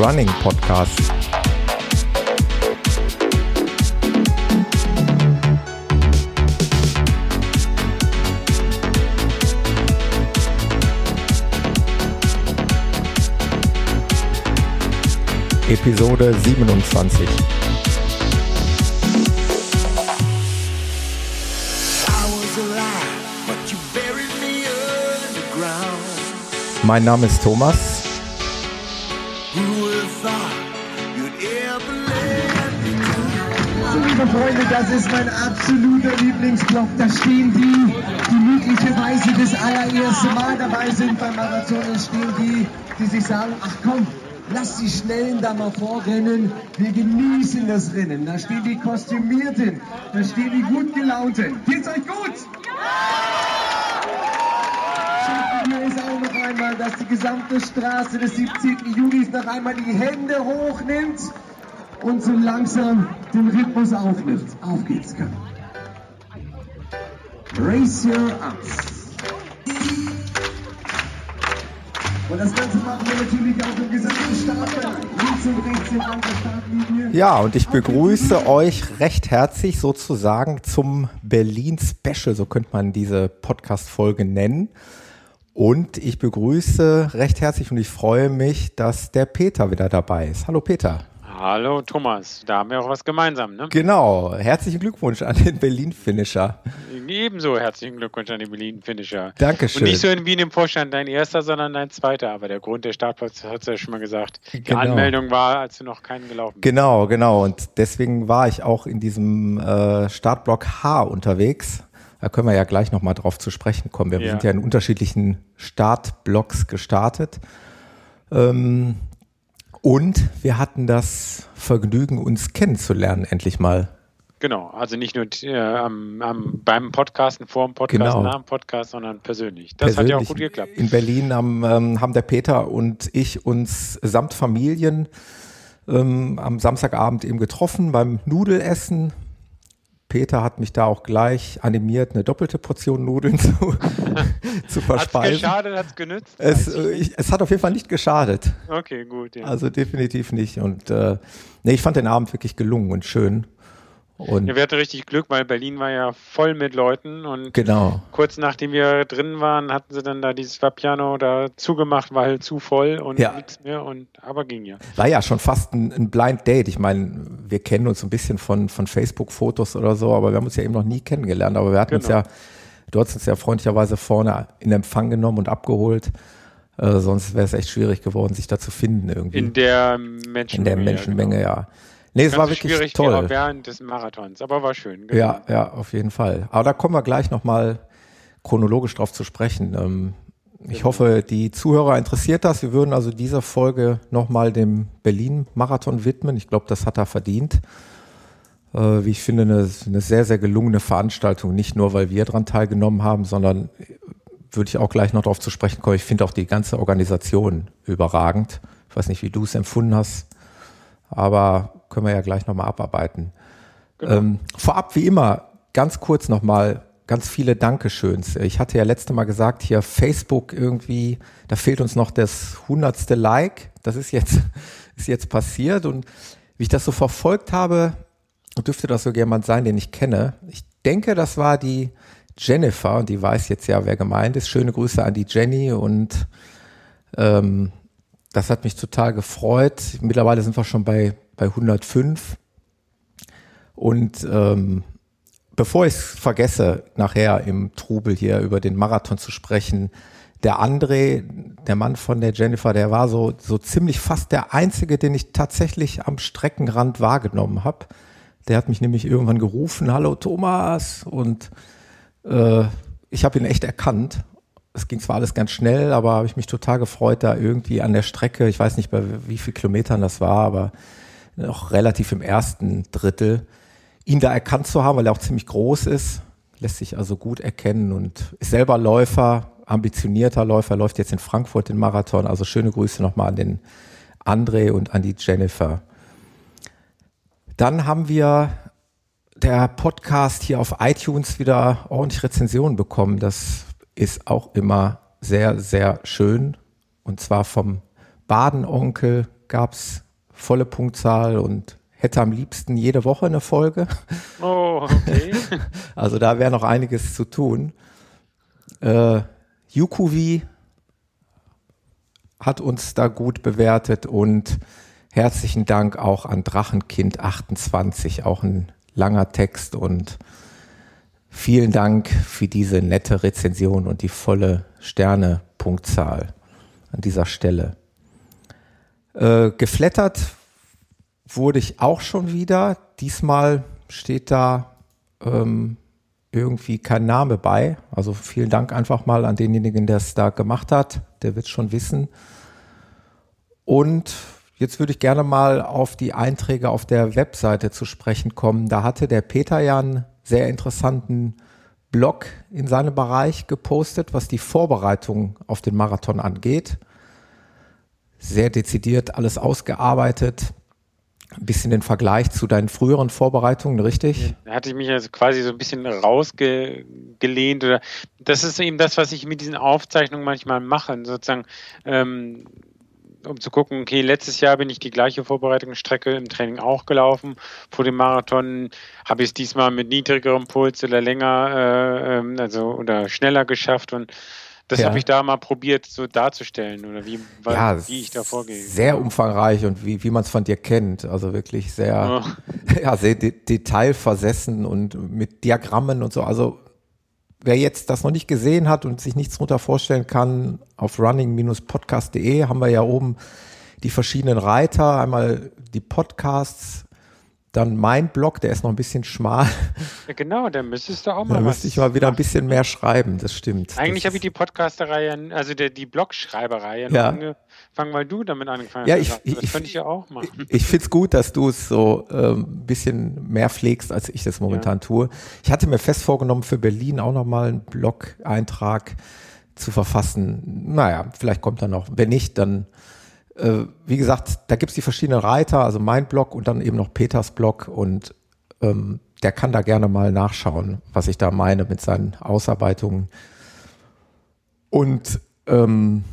Running Podcast. Episode 27. Mein Name ist Thomas. Ist mein absoluter Lieblingsblock. Da stehen die, die möglicherweise das allererste Mal dabei sind beim Marathon. Es stehen die, die sich sagen, ach komm, lass die Schnellen da mal vorrennen. Wir genießen das Rennen. Da stehen die Kostümierten, da stehen die gut gelaunten. Geht's euch gut? Schaffen wir es auch noch einmal, dass die gesamte Straße des 17. Julis noch einmal die Hände hochnimmt und so langsam den Rhythmus aufnimmt. Auf geht's, komm. Raise your ups. Und das Ganze machen wir natürlich auch im gesamten Startbereich. Links und rechts entlang der Startlinie. Ja, und ich begrüße euch recht herzlich sozusagen zum Berlin Special, so könnte man diese Podcast-Folge nennen. Und ich begrüße recht herzlich und ich freue mich, dass der Peter wieder dabei ist. Hallo Peter. Hallo Thomas, da haben wir auch was gemeinsam, ne? Genau, herzlichen Glückwunsch an den Berlin-Finisher. Ebenso herzlichen Glückwunsch an den Berlin-Finisher. Dankeschön. Und nicht so in dem Vorstand dein erster, sondern dein zweiter. Aber der Grund der Startplatz hat es ja schon mal gesagt. Die Genau. Anmeldung war, als du noch keinen gelaufen bist. Genau, genau. Und deswegen war ich auch in diesem äh, Startblock H unterwegs. Da können wir ja gleich nochmal drauf zu sprechen kommen. Wir Ja. sind ja in unterschiedlichen Startblocks gestartet. Ähm, und wir hatten das Vergnügen, uns kennenzulernen, endlich mal. Genau, also nicht nur äh, am, am, beim Podcasten, vor dem Podcast, Genau. nach dem Podcast, sondern persönlich. Das hat ja auch Persönlich gut geklappt. In Berlin haben, ähm, haben der Peter und ich uns samt Familien ähm, am Samstagabend eben getroffen beim Nudelessen. Peter hat mich da auch gleich animiert, eine doppelte Portion Nudeln zu, zu verspeisen. geschadet, hat's genützt? Es, Weiß äh, ich es hat auf jeden Fall nicht geschadet. okay, gut. Ja. Also definitiv nicht. Und äh, nee, ich fand den Abend wirklich gelungen und schön. Und ja, wir hatten richtig Glück, weil Berlin war ja voll mit Leuten und genau. kurz nachdem wir drin waren, hatten sie dann da dieses Vapiano da zugemacht, weil zu voll und Ja. nichts mehr und aber ging ja. war ja schon fast ein, ein Blind Date. Ich meine, wir kennen uns ein bisschen von, von Facebook-Fotos oder so, aber wir haben uns ja eben noch nie kennengelernt. Aber wir hatten uns Genau. ja, du hast uns ja freundlicherweise vorne in Empfang genommen und abgeholt. Äh, sonst wäre es echt schwierig geworden, sich da zu finden irgendwie. In der Menschenmenge. In der Menschenmenge, ja. Nee, es war wirklich schwierig toll. wäre während des Marathons, aber war schön. genau. Ja, ja, auf jeden Fall. Aber da kommen wir gleich nochmal chronologisch drauf zu sprechen. Ähm, ich Genau. hoffe, die Zuhörer interessiert das. Wir würden also dieser Folge nochmal dem Berlin-Marathon widmen. Ich glaube, das hat er verdient. Äh, wie ich finde, eine, eine sehr, sehr gelungene Veranstaltung. Nicht nur, weil wir dran teilgenommen haben, sondern äh, würde ich auch gleich noch darauf zu sprechen kommen. Ich finde auch die ganze Organisation überragend. Ich weiß nicht, wie du es empfunden hast, aber können wir ja gleich nochmal abarbeiten. Ähm, vorab, wie immer, ganz kurz nochmal, ganz viele Dankeschöns. Ich hatte ja letzte Mal gesagt, hier Facebook irgendwie, da fehlt uns noch das hundertste Like. Das ist jetzt, ist jetzt passiert und wie ich das so verfolgt habe, dürfte das so jemand sein, den ich kenne. Ich denke, das war die Jennifer und die weiß jetzt ja, wer gemeint ist. Schöne Grüße an die Jenny und ähm, das hat mich total gefreut. Mittlerweile sind wir schon bei, bei 105. Und ähm, bevor ich es vergesse, nachher im Trubel hier über den Marathon zu sprechen, der André, der Mann von der Jennifer, der war so, so ziemlich fast der einzige, den ich tatsächlich am Streckenrand wahrgenommen habe. Der hat mich nämlich irgendwann gerufen, hallo Thomas, und äh, ich habe ihn echt erkannt. Es ging zwar alles ganz schnell, aber habe ich mich total gefreut, da irgendwie an der Strecke, ich weiß nicht bei wie viel Kilometern das war, aber noch relativ im ersten Drittel, ihn da erkannt zu haben, weil er auch ziemlich groß ist, lässt sich also gut erkennen und ist selber Läufer, ambitionierter Läufer, läuft jetzt in Frankfurt den Marathon. Also schöne Grüße nochmal an den André und an die Jennifer. Dann haben wir der Podcast hier auf iTunes wieder ordentlich Rezensionen bekommen. Das ist auch immer sehr, sehr schön. Und zwar vom Badenonkel gab es volle Punktzahl und hätte am liebsten jede Woche eine Folge. Oh, okay. Also da wäre noch einiges zu tun. Äh, Yukuvi hat uns da gut bewertet und herzlichen Dank auch an Drachenkind 28, auch ein langer Text und vielen Dank für diese nette Rezension und die volle Sterne-Punktzahl an dieser Stelle. Äh, geflattert wurde ich auch schon wieder. Diesmal steht da ähm, irgendwie kein Name bei. Also vielen Dank einfach mal an denjenigen, der es da gemacht hat. Der wird schon wissen. Und jetzt würde ich gerne mal auf die Einträge auf der Webseite zu sprechen kommen. Da hatte der Peter ja einen sehr interessanten Blog in seinem Bereich gepostet, was die Vorbereitung auf den Marathon angeht. Sehr dezidiert alles ausgearbeitet ein bisschen den Vergleich zu deinen früheren Vorbereitungen, richtig? Da hatte ich mich also quasi so ein bisschen rausgelehnt oder das ist eben das, was ich mit diesen Aufzeichnungen manchmal mache, sozusagen, ähm, um zu gucken, okay, letztes Jahr bin ich die gleiche Vorbereitungsstrecke im Training auch gelaufen. Vor dem Marathon habe ich es diesmal mit niedrigerem Puls oder länger, äh, ähm, also oder schneller geschafft und das ja. habe ich da mal probiert so darzustellen oder wie, weil, ja, wie ich da vorgehe. Sehr umfangreich und wie, wie man es von dir kennt. Also wirklich sehr, oh. ja, sehr de detailversessen und mit Diagrammen und so. Also wer jetzt das noch nicht gesehen hat und sich nichts darunter vorstellen kann, auf running-podcast.de haben wir ja oben die verschiedenen Reiter. Einmal die Podcasts, dann mein Blog, der ist noch ein bisschen schmal. Ja, genau, da müsstest du auch mal. Da müsste ich mal wieder ein bisschen mehr schreiben, das stimmt. Eigentlich habe ich die Podcasterei, also der, die Blogschreiberei ja. angefangen, weil du damit angefangen ja, hast. Ich, das ich, könnte ich ja auch machen. Ich, ich finde es gut, dass du es so ähm, ein bisschen mehr pflegst, als ich das momentan ja. tue. Ich hatte mir fest vorgenommen, für Berlin auch nochmal einen Blog-Eintrag zu verfassen. Naja, vielleicht kommt er noch. Wenn nicht, dann äh, wie gesagt, da gibt es die verschiedenen Reiter, also mein Blog und dann eben noch Peters Blog und ähm, der kann da gerne mal nachschauen, was ich da meine mit seinen Ausarbeitungen. Und ähm,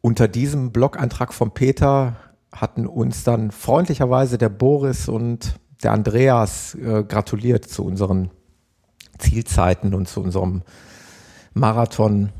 unter diesem Blog-Eintrag von Peter hatten uns dann freundlicherweise der Boris und der Andreas äh, gratuliert zu unseren Zielzeiten und zu unserem Marathon.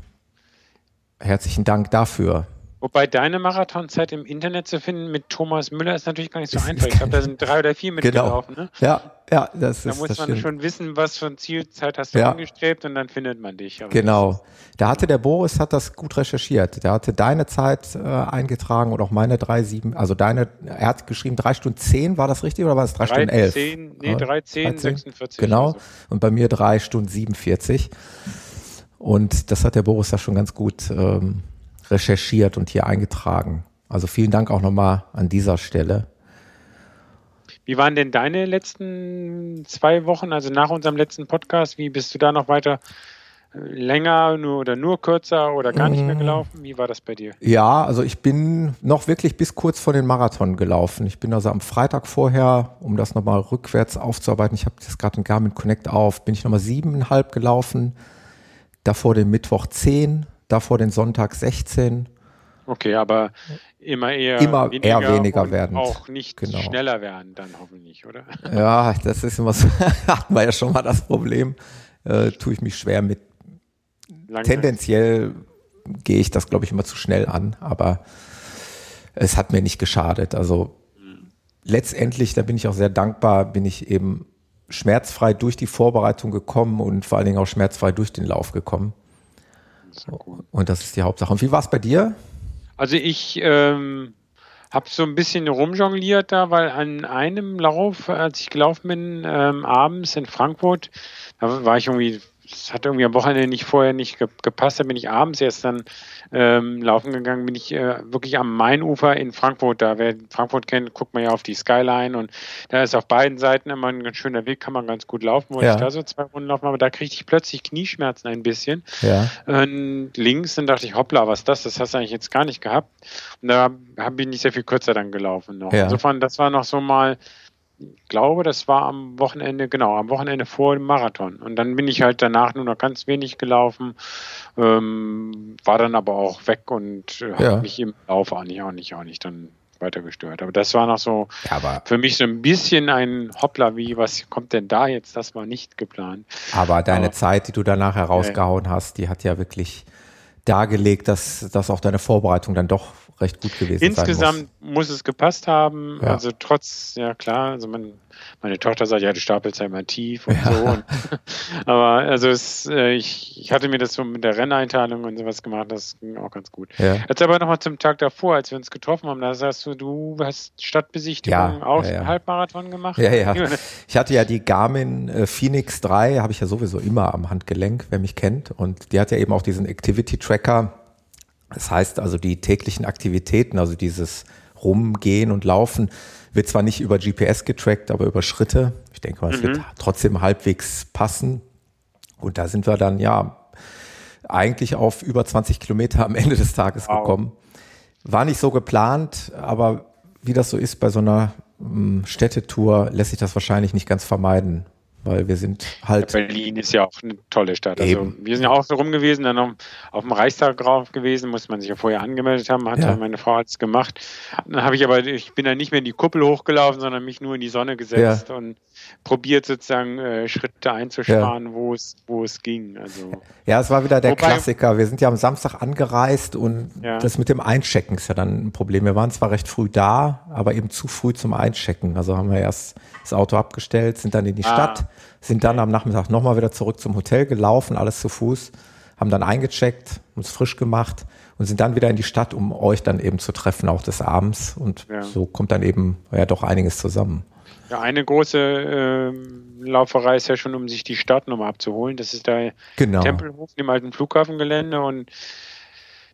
Herzlichen Dank dafür. Wobei deine Marathonzeit im Internet zu finden mit Thomas Müller ist natürlich gar nicht so einfach. Ich glaube, da sind drei oder vier genau. mitgelaufen. Genau. Ne? Ja, ja, das da ist. Da muss man stimmt. schon wissen, was für eine Zielzeit hast du ja. angestrebt und dann findet man dich. Aber genau. Da hatte der Boris hat das gut recherchiert. Der hatte deine Zeit äh, eingetragen und auch meine drei sieben. Also deine, er hat geschrieben drei Stunden zehn. War das richtig oder war es drei, drei Stunden elf? Zehn, nee, drei zehn, 46. Genau. So. Und bei mir drei Stunden 47. Und das hat der Boris da schon ganz gut. Ähm, recherchiert und hier eingetragen. Also vielen Dank auch nochmal an dieser Stelle. Wie waren denn deine letzten zwei Wochen, also nach unserem letzten Podcast? Wie bist du da noch weiter äh, länger nur oder nur kürzer oder gar nicht mehr mm. gelaufen? Wie war das bei dir? Ja, also ich bin noch wirklich bis kurz vor den Marathon gelaufen. Ich bin also am Freitag vorher, um das nochmal rückwärts aufzuarbeiten, ich habe das gerade in Garmin Connect auf, bin ich nochmal siebeneinhalb gelaufen, davor den Mittwoch zehn, davor den Sonntag 16. Okay, aber immer eher immer weniger, eher weniger werden. Auch nicht genau. schneller werden, dann hoffentlich, oder? Ja, das ist immer so, hatten wir ja schon mal das Problem. Äh, tue ich mich schwer mit. Langweilig. Tendenziell gehe ich das, glaube ich, immer zu schnell an, aber es hat mir nicht geschadet. Also mhm. letztendlich, da bin ich auch sehr dankbar, bin ich eben schmerzfrei durch die Vorbereitung gekommen und vor allen Dingen auch schmerzfrei durch den Lauf gekommen. Und das ist die Hauptsache. Und wie war es bei dir? Also ich ähm, habe so ein bisschen rumjongliert da, weil an einem Lauf, als ich gelaufen bin, ähm, abends in Frankfurt, da war ich irgendwie es hat irgendwie am Wochenende nicht vorher nicht gepasst. Da bin ich abends erst dann ähm, laufen gegangen, bin ich äh, wirklich am Mainufer in Frankfurt. Da, wer Frankfurt kennt, guckt man ja auf die Skyline und da ist auf beiden Seiten immer ein ganz schöner Weg, kann man ganz gut laufen. Wollte ja. ich da so zwei Runden laufen, aber da kriegte ich plötzlich Knieschmerzen ein bisschen. Ja. Und links, dann dachte ich, hoppla, was ist das? Das hast du eigentlich jetzt gar nicht gehabt. Und da bin ich sehr viel kürzer dann gelaufen noch. Ja. Insofern, das war noch so mal glaube, das war am Wochenende, genau, am Wochenende vor dem Marathon. Und dann bin ich halt danach nur noch ganz wenig gelaufen, ähm, war dann aber auch weg und äh, ja. habe mich im Lauf eigentlich auch nicht, auch nicht dann weiter gestört. Aber das war noch so ja, für mich so ein bisschen ein Hoppler, wie, was kommt denn da jetzt? Das war nicht geplant. Aber deine aber, Zeit, die du danach herausgehauen hast, die hat ja wirklich dargelegt, dass, dass auch deine Vorbereitung dann doch recht gut gewesen Insgesamt muss. muss es gepasst haben. Ja. Also trotz, ja klar, also man meine Tochter sagt, ja, du stapelst ja immer tief und ja. so. Und, aber also es, äh, ich, ich hatte mir das so mit der Renneinteilung und sowas gemacht, das ging auch ganz gut. Ja. Jetzt aber nochmal zum Tag davor, als wir uns getroffen haben, da sagst du, du hast Stadtbesichtigung auch ja. Halbmarathon gemacht? Ja, ja. Ich hatte ja die Garmin äh, Phoenix 3, habe ich ja sowieso immer am Handgelenk, wer mich kennt. Und die hat ja eben auch diesen Activity Tracker. Das heißt also die täglichen Aktivitäten, also dieses Rumgehen und Laufen, wird zwar nicht über GPS getrackt, aber über Schritte. Ich denke mal, es mhm. wird trotzdem halbwegs passen. Und da sind wir dann ja eigentlich auf über 20 Kilometer am Ende des Tages wow. gekommen. War nicht so geplant, aber wie das so ist bei so einer hm, Städtetour, lässt sich das wahrscheinlich nicht ganz vermeiden weil wir sind halt. Berlin ist ja auch eine tolle Stadt. Also wir sind ja auch so rum gewesen, dann auf, auf dem Reichstag drauf gewesen, muss man sich ja vorher angemeldet haben, hat ja. meine Frau es gemacht. Dann habe ich aber, ich bin dann nicht mehr in die Kuppel hochgelaufen, sondern mich nur in die Sonne gesetzt ja. und probiert sozusagen äh, Schritte einzusparen, ja. wo es, wo es ging. Also ja, es war wieder der Wobei, Klassiker. Wir sind ja am Samstag angereist und das mit dem Einchecken ist ja dann ein Problem. Wir waren zwar recht früh da, aber eben zu früh zum Einchecken. Also haben wir erst das Auto abgestellt, sind dann in die ah. Stadt, sind dann am Nachmittag nochmal wieder zurück zum Hotel gelaufen, alles zu Fuß, haben dann eingecheckt, uns frisch gemacht und sind dann wieder in die Stadt, um euch dann eben zu treffen, auch des Abends. Und ja. so kommt dann eben ja doch einiges zusammen. Ja, eine große äh, Lauferei ist ja schon, um sich die Stadt nochmal abzuholen. Das ist der genau. Tempelhof im alten Flughafengelände und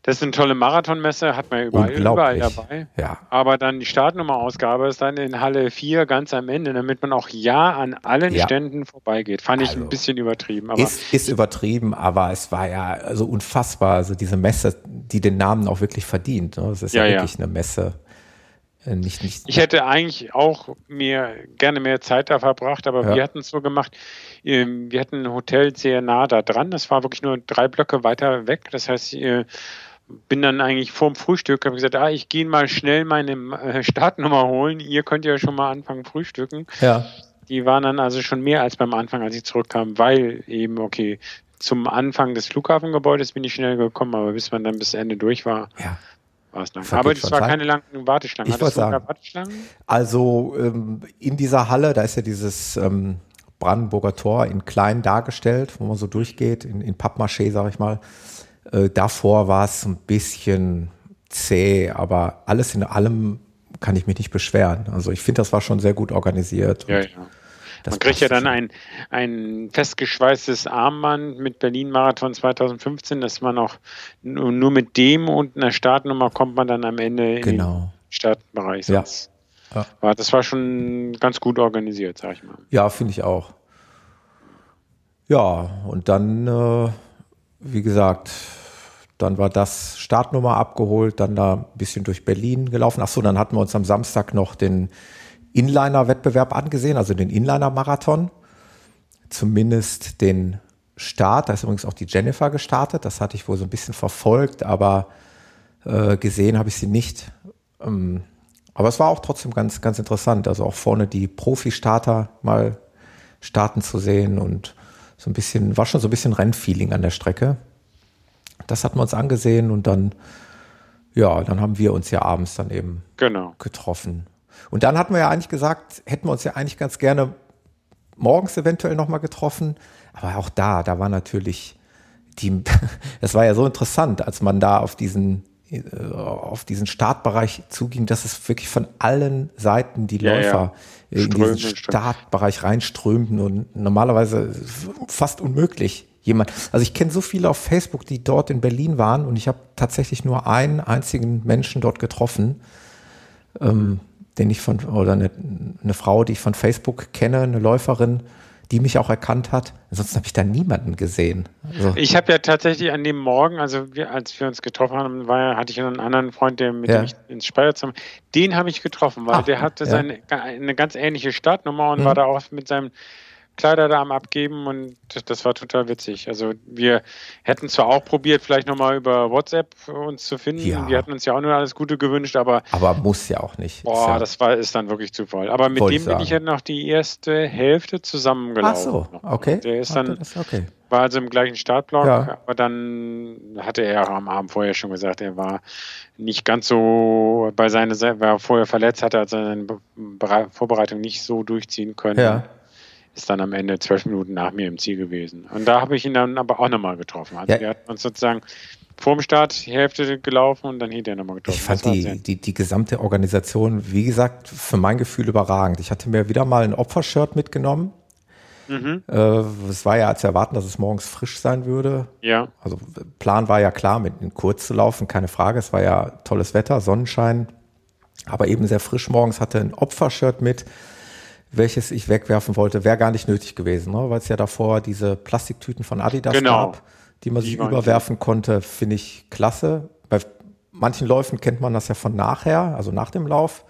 das ist eine tolle Marathonmesse, hat man ja überall, überall dabei. Ja. Aber dann die Startnummerausgabe ist dann in Halle 4 ganz am Ende, damit man auch ja an allen ja. Ständen vorbeigeht. Fand also, ich ein bisschen übertrieben. Ist, ist übertrieben, aber es war ja also unfassbar. Also diese Messe, die den Namen auch wirklich verdient. Ne? Das ist ja, ja wirklich ja. eine Messe. Äh, nicht, nicht ich hätte eigentlich auch mir gerne mehr Zeit da verbracht, aber ja. wir hatten es so gemacht. Ähm, wir hatten ein Hotel sehr nah da dran. Das war wirklich nur drei Blöcke weiter weg. Das heißt, bin dann eigentlich vorm Frühstück, habe gesagt, ah, ich gehe mal schnell meine äh, Startnummer holen. Ihr könnt ja schon mal anfangen frühstücken. Ja. Die waren dann also schon mehr als beim Anfang, als ich zurückkam, weil eben, okay, zum Anfang des Flughafengebäudes bin ich schnell gekommen, aber bis man dann bis Ende durch war, ja. War es lang. Aber es war keine langen Warteschlangen. Ich wollte sagen, also ähm, in dieser Halle, da ist ja dieses ähm, Brandenburger Tor in klein dargestellt, wo man so durchgeht, in, in Pappmaché, sag ich mal. Äh, davor war es ein bisschen zäh, aber alles in allem kann ich mich nicht beschweren. Also ich finde, das war schon sehr gut organisiert. Ja, ja. Man kriegt ja dann ein, ein festgeschweißtes Armband mit Berlin-Marathon 2015, dass man auch nur mit dem und einer Startnummer kommt man dann am Ende in genau. den Startbereich. Ja. ja. Das war schon ganz gut organisiert, sag ich mal. Ja, finde ich auch. Ja, und dann äh, wie gesagt, dann war das Startnummer abgeholt, dann da ein bisschen durch Berlin gelaufen. Ach so, dann hatten wir uns am Samstag noch den Inliner-Wettbewerb angesehen, also den Inliner-Marathon. Zumindest den Start, da ist übrigens auch die Jennifer gestartet, das hatte ich wohl so ein bisschen verfolgt, aber äh, gesehen habe ich sie nicht. Ähm, aber es war auch trotzdem ganz, ganz interessant, also auch vorne die Profi-Starter mal starten zu sehen und so ein bisschen, war schon so ein bisschen Rennfeeling an der Strecke. Das hatten wir uns angesehen und dann, ja, dann haben wir uns ja abends dann eben genau. getroffen. Und dann hatten wir ja eigentlich gesagt, hätten wir uns ja eigentlich ganz gerne morgens eventuell nochmal getroffen. Aber auch da, da war natürlich die, das war ja so interessant, als man da auf diesen äh, auf diesen Startbereich zuging, dass es wirklich von allen Seiten die ja, Läufer ja. in diesen Startbereich reinströmten und normalerweise fast unmöglich jemand. Also ich kenne so viele auf Facebook, die dort in Berlin waren und ich habe tatsächlich nur einen einzigen Menschen dort getroffen, ähm, den ich von oder eine, eine Frau, die ich von Facebook kenne, eine Läuferin, die mich auch erkannt hat. Ansonsten habe ich da niemanden gesehen. Also ich habe ja tatsächlich an dem Morgen, also wir, als wir uns getroffen haben, war, hatte ich einen anderen Freund, der mit ja. dem ich ins Speyerzimmer, den habe ich getroffen, weil Ach, der hatte ja. seine, eine ganz ähnliche Startnummer und mhm. war da auch mit seinem Kleider da am Abgeben und das war total witzig. Also wir hätten zwar auch probiert, vielleicht nochmal über WhatsApp uns zu finden. Ja. Wir hatten uns ja auch nur alles Gute gewünscht, aber. Aber muss ja auch nicht. Boah, ja das war, ist dann wirklich zu voll. Aber mit dem bin ich ja noch die erste Hälfte zusammengelaufen. Ach so, okay. Der ist dann, okay. war also im gleichen Startblock, ja. aber dann hatte er am Abend vorher schon gesagt, er war nicht ganz so bei seiner, war vorher verletzt, hatte also seine Vorbereitung nicht so durchziehen können. Ja ist dann am Ende zwölf Minuten nach mir im Ziel gewesen. Und da habe ich ihn dann aber auch nochmal getroffen. Also ja. wir hatten uns sozusagen vor dem Start die Hälfte gelaufen und dann hinterher nochmal getroffen. Ich fand die, die, die gesamte Organisation, wie gesagt, für mein Gefühl überragend. Ich hatte mir wieder mal ein Opfershirt mitgenommen. Mhm. Äh, es war ja als erwarten, dass es morgens frisch sein würde. Ja. Also Plan war ja klar, mit kurz zu laufen, keine Frage. Es war ja tolles Wetter, Sonnenschein, aber eben sehr frisch morgens. Hatte ein Opfershirt mit welches ich wegwerfen wollte, wäre gar nicht nötig gewesen, ne? weil es ja davor diese Plastiktüten von Adidas genau. gab, die man sich überwerfen konnte, finde ich klasse. Bei manchen Läufen kennt man das ja von nachher, also nach dem Lauf.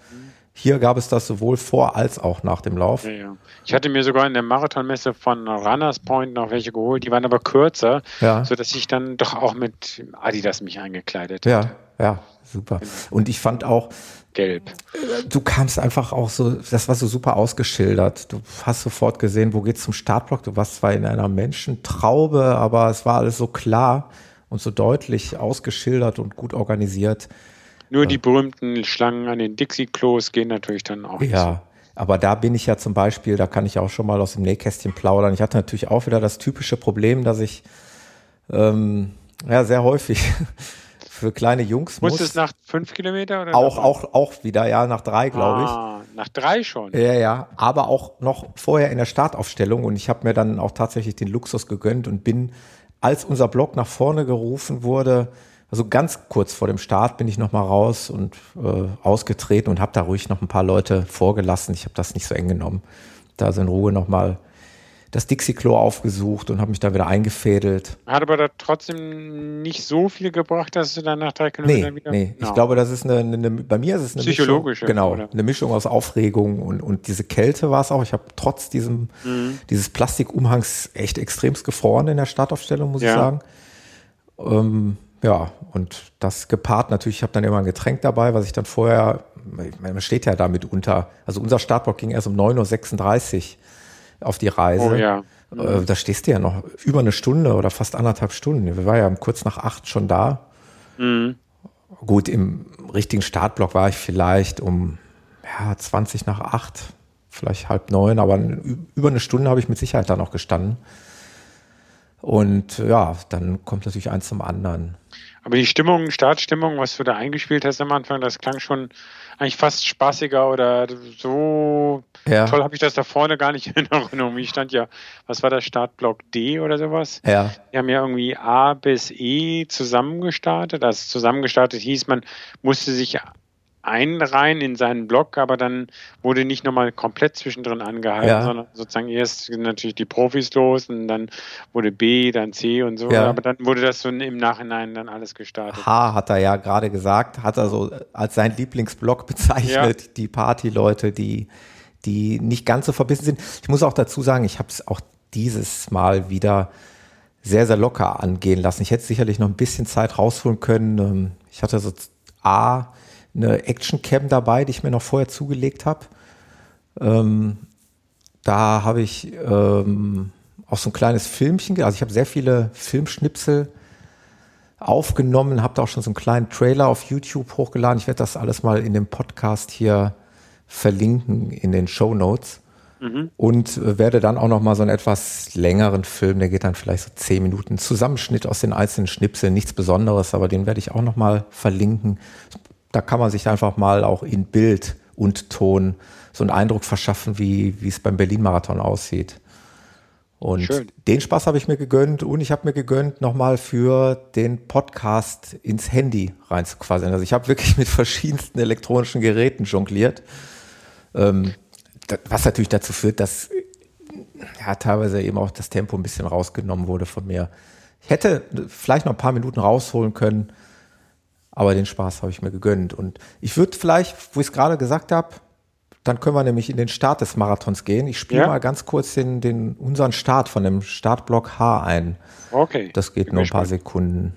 Hier gab es das sowohl vor als auch nach dem Lauf. Ja, ja. Ich hatte mir sogar in der Marathonmesse von Runners Point noch welche geholt, die waren aber kürzer, ja. sodass ich dann doch auch mit Adidas mich eingekleidet hatte. Ja, ja, super. Genau. Und ich fand auch, gelb. Du kamst einfach auch so, das war so super ausgeschildert. Du hast sofort gesehen, wo geht's zum Startblock. Du warst zwar in einer Menschentraube, aber es war alles so klar und so deutlich ausgeschildert und gut organisiert. Nur die berühmten Schlangen an den Dixie-Klos gehen natürlich dann auch. Ja, aber da bin ich ja zum Beispiel, da kann ich auch schon mal aus dem Nähkästchen plaudern. Ich hatte natürlich auch wieder das typische Problem, dass ich ähm, ja sehr häufig für kleine Jungs muss. es nach fünf Kilometer oder? Auch, auch, auch wieder, ja, nach drei, glaube ah, ich. Nach drei schon. Ja, ja, aber auch noch vorher in der Startaufstellung und ich habe mir dann auch tatsächlich den Luxus gegönnt und bin, als unser Block nach vorne gerufen wurde, also ganz kurz vor dem Start bin ich noch mal raus und äh, ausgetreten und habe da ruhig noch ein paar Leute vorgelassen. Ich habe das nicht so eng genommen. Da so in Ruhe noch mal das Dixie-Klo aufgesucht und habe mich da wieder eingefädelt. Hat aber da trotzdem nicht so viel gebracht, dass du dann nach drei Kilometern nee, wieder. Nee, no. ich glaube, das ist eine, eine, bei mir ist es eine Psychologische, Mischung, genau, oder? eine Mischung aus Aufregung und, und diese Kälte war es auch. Ich habe trotz diesem, mhm. dieses Plastikumhangs echt extremst gefroren in der Startaufstellung, muss ja. ich sagen. Ähm, ja, und das gepaart natürlich, ich habe dann immer ein Getränk dabei, was ich dann vorher, man steht ja damit unter, also unser Startblock ging erst um 9.36 Uhr auf die Reise. Oh, ja. Äh, da stehst du ja noch über eine Stunde oder fast anderthalb Stunden. Wir waren ja kurz nach acht schon da. Mhm. Gut, im richtigen Startblock war ich vielleicht um ja, 20 nach acht, vielleicht halb neun, aber über eine Stunde habe ich mit Sicherheit da noch gestanden. Und ja, dann kommt natürlich eins zum anderen. Aber die Stimmung, Startstimmung, was du da eingespielt hast am Anfang, das klang schon eigentlich fast spaßiger oder so ja. toll habe ich das da vorne gar nicht in Erinnerung. Wie stand ja, was war das, Startblock D oder sowas? Ja. Die haben ja irgendwie A bis E zusammengestartet. Also zusammengestartet hieß, man musste sich einreihen in seinen Block, aber dann wurde nicht nochmal komplett zwischendrin angehalten, ja. sondern sozusagen erst natürlich die Profis los und dann wurde B, dann C und so, ja. aber dann wurde das so im Nachhinein dann alles gestartet. H hat er ja gerade gesagt, hat er so als sein Lieblingsblock bezeichnet, ja. die Partyleute, die, die nicht ganz so verbissen sind. Ich muss auch dazu sagen, ich habe es auch dieses Mal wieder sehr, sehr locker angehen lassen. Ich hätte sicherlich noch ein bisschen Zeit rausholen können. Ähm, ich hatte so A, eine Action-Cam dabei, die ich mir noch vorher zugelegt habe. Ähm, da habe ich ähm, auch so ein kleines Filmchen, also ich habe sehr viele Filmschnipsel aufgenommen, habe da auch schon so einen kleinen Trailer auf YouTube hochgeladen. Ich werde das alles mal in dem Podcast hier verlinken in den Show Notes. Mhm. Und äh, werde dann auch noch mal so einen etwas längeren Film, der geht dann vielleicht so zehn Minuten, Zusammenschnitt aus den einzelnen Schnipseln, nichts Besonderes, aber den werde ich auch noch mal verlinken da kann man sich einfach mal auch in Bild und Ton so einen Eindruck verschaffen, wie, wie es beim Berlin-Marathon aussieht. Und Schön. den Spaß habe ich mir gegönnt und ich habe mir gegönnt, nochmal für den Podcast ins Handy reinzuquasseln. Also ich habe wirklich mit verschiedensten elektronischen Geräten jongliert, ähm, was natürlich dazu führt, dass ja, teilweise eben auch das Tempo ein bisschen rausgenommen wurde von mir. Ich hätte vielleicht noch ein paar Minuten rausholen können, aber den Spaß habe ich mir gegönnt. Und ich würde vielleicht, wo ich es gerade gesagt habe, dann können wir nämlich in den Start des Marathons gehen. Ich spiele ja. mal ganz kurz den, den, unseren Start von dem Startblock H ein. Okay. Das geht nur ein paar Sekunden.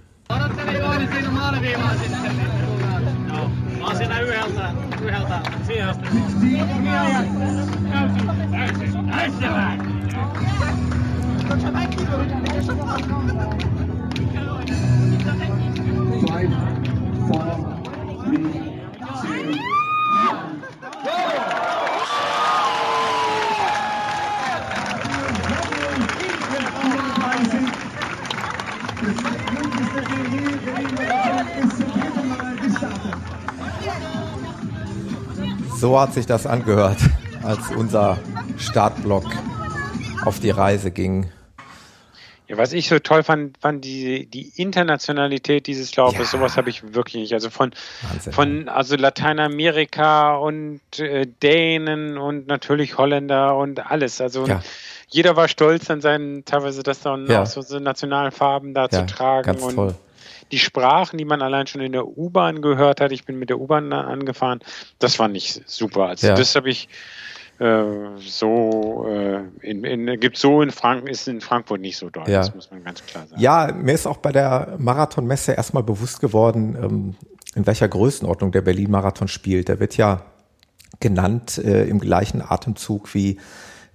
So hat sich das angehört, als unser Startblock auf die Reise ging. Ja, was ich so toll fand, fand die, die Internationalität dieses Laufes. Ja. Sowas habe ich wirklich nicht. Also von, von also Lateinamerika und äh, Dänen und natürlich Holländer und alles. Also ja. jeder war stolz an seinen, teilweise das dann ja. auch so, so Nationalfarben da zu tragen. Ganz und toll die Sprachen, die man allein schon in der U-Bahn gehört hat, ich bin mit der U-Bahn angefahren, das war nicht super. Also das habe ich so äh, in, in, gibt so in Frank ist in Frankfurt nicht so dort, ja. das muss man ganz klar sagen. Ja, mir ist auch bei der Marathonmesse erstmal bewusst geworden, ähm, in welcher Größenordnung der Berlin-Marathon spielt. Der wird ja genannt äh, im gleichen Atemzug wie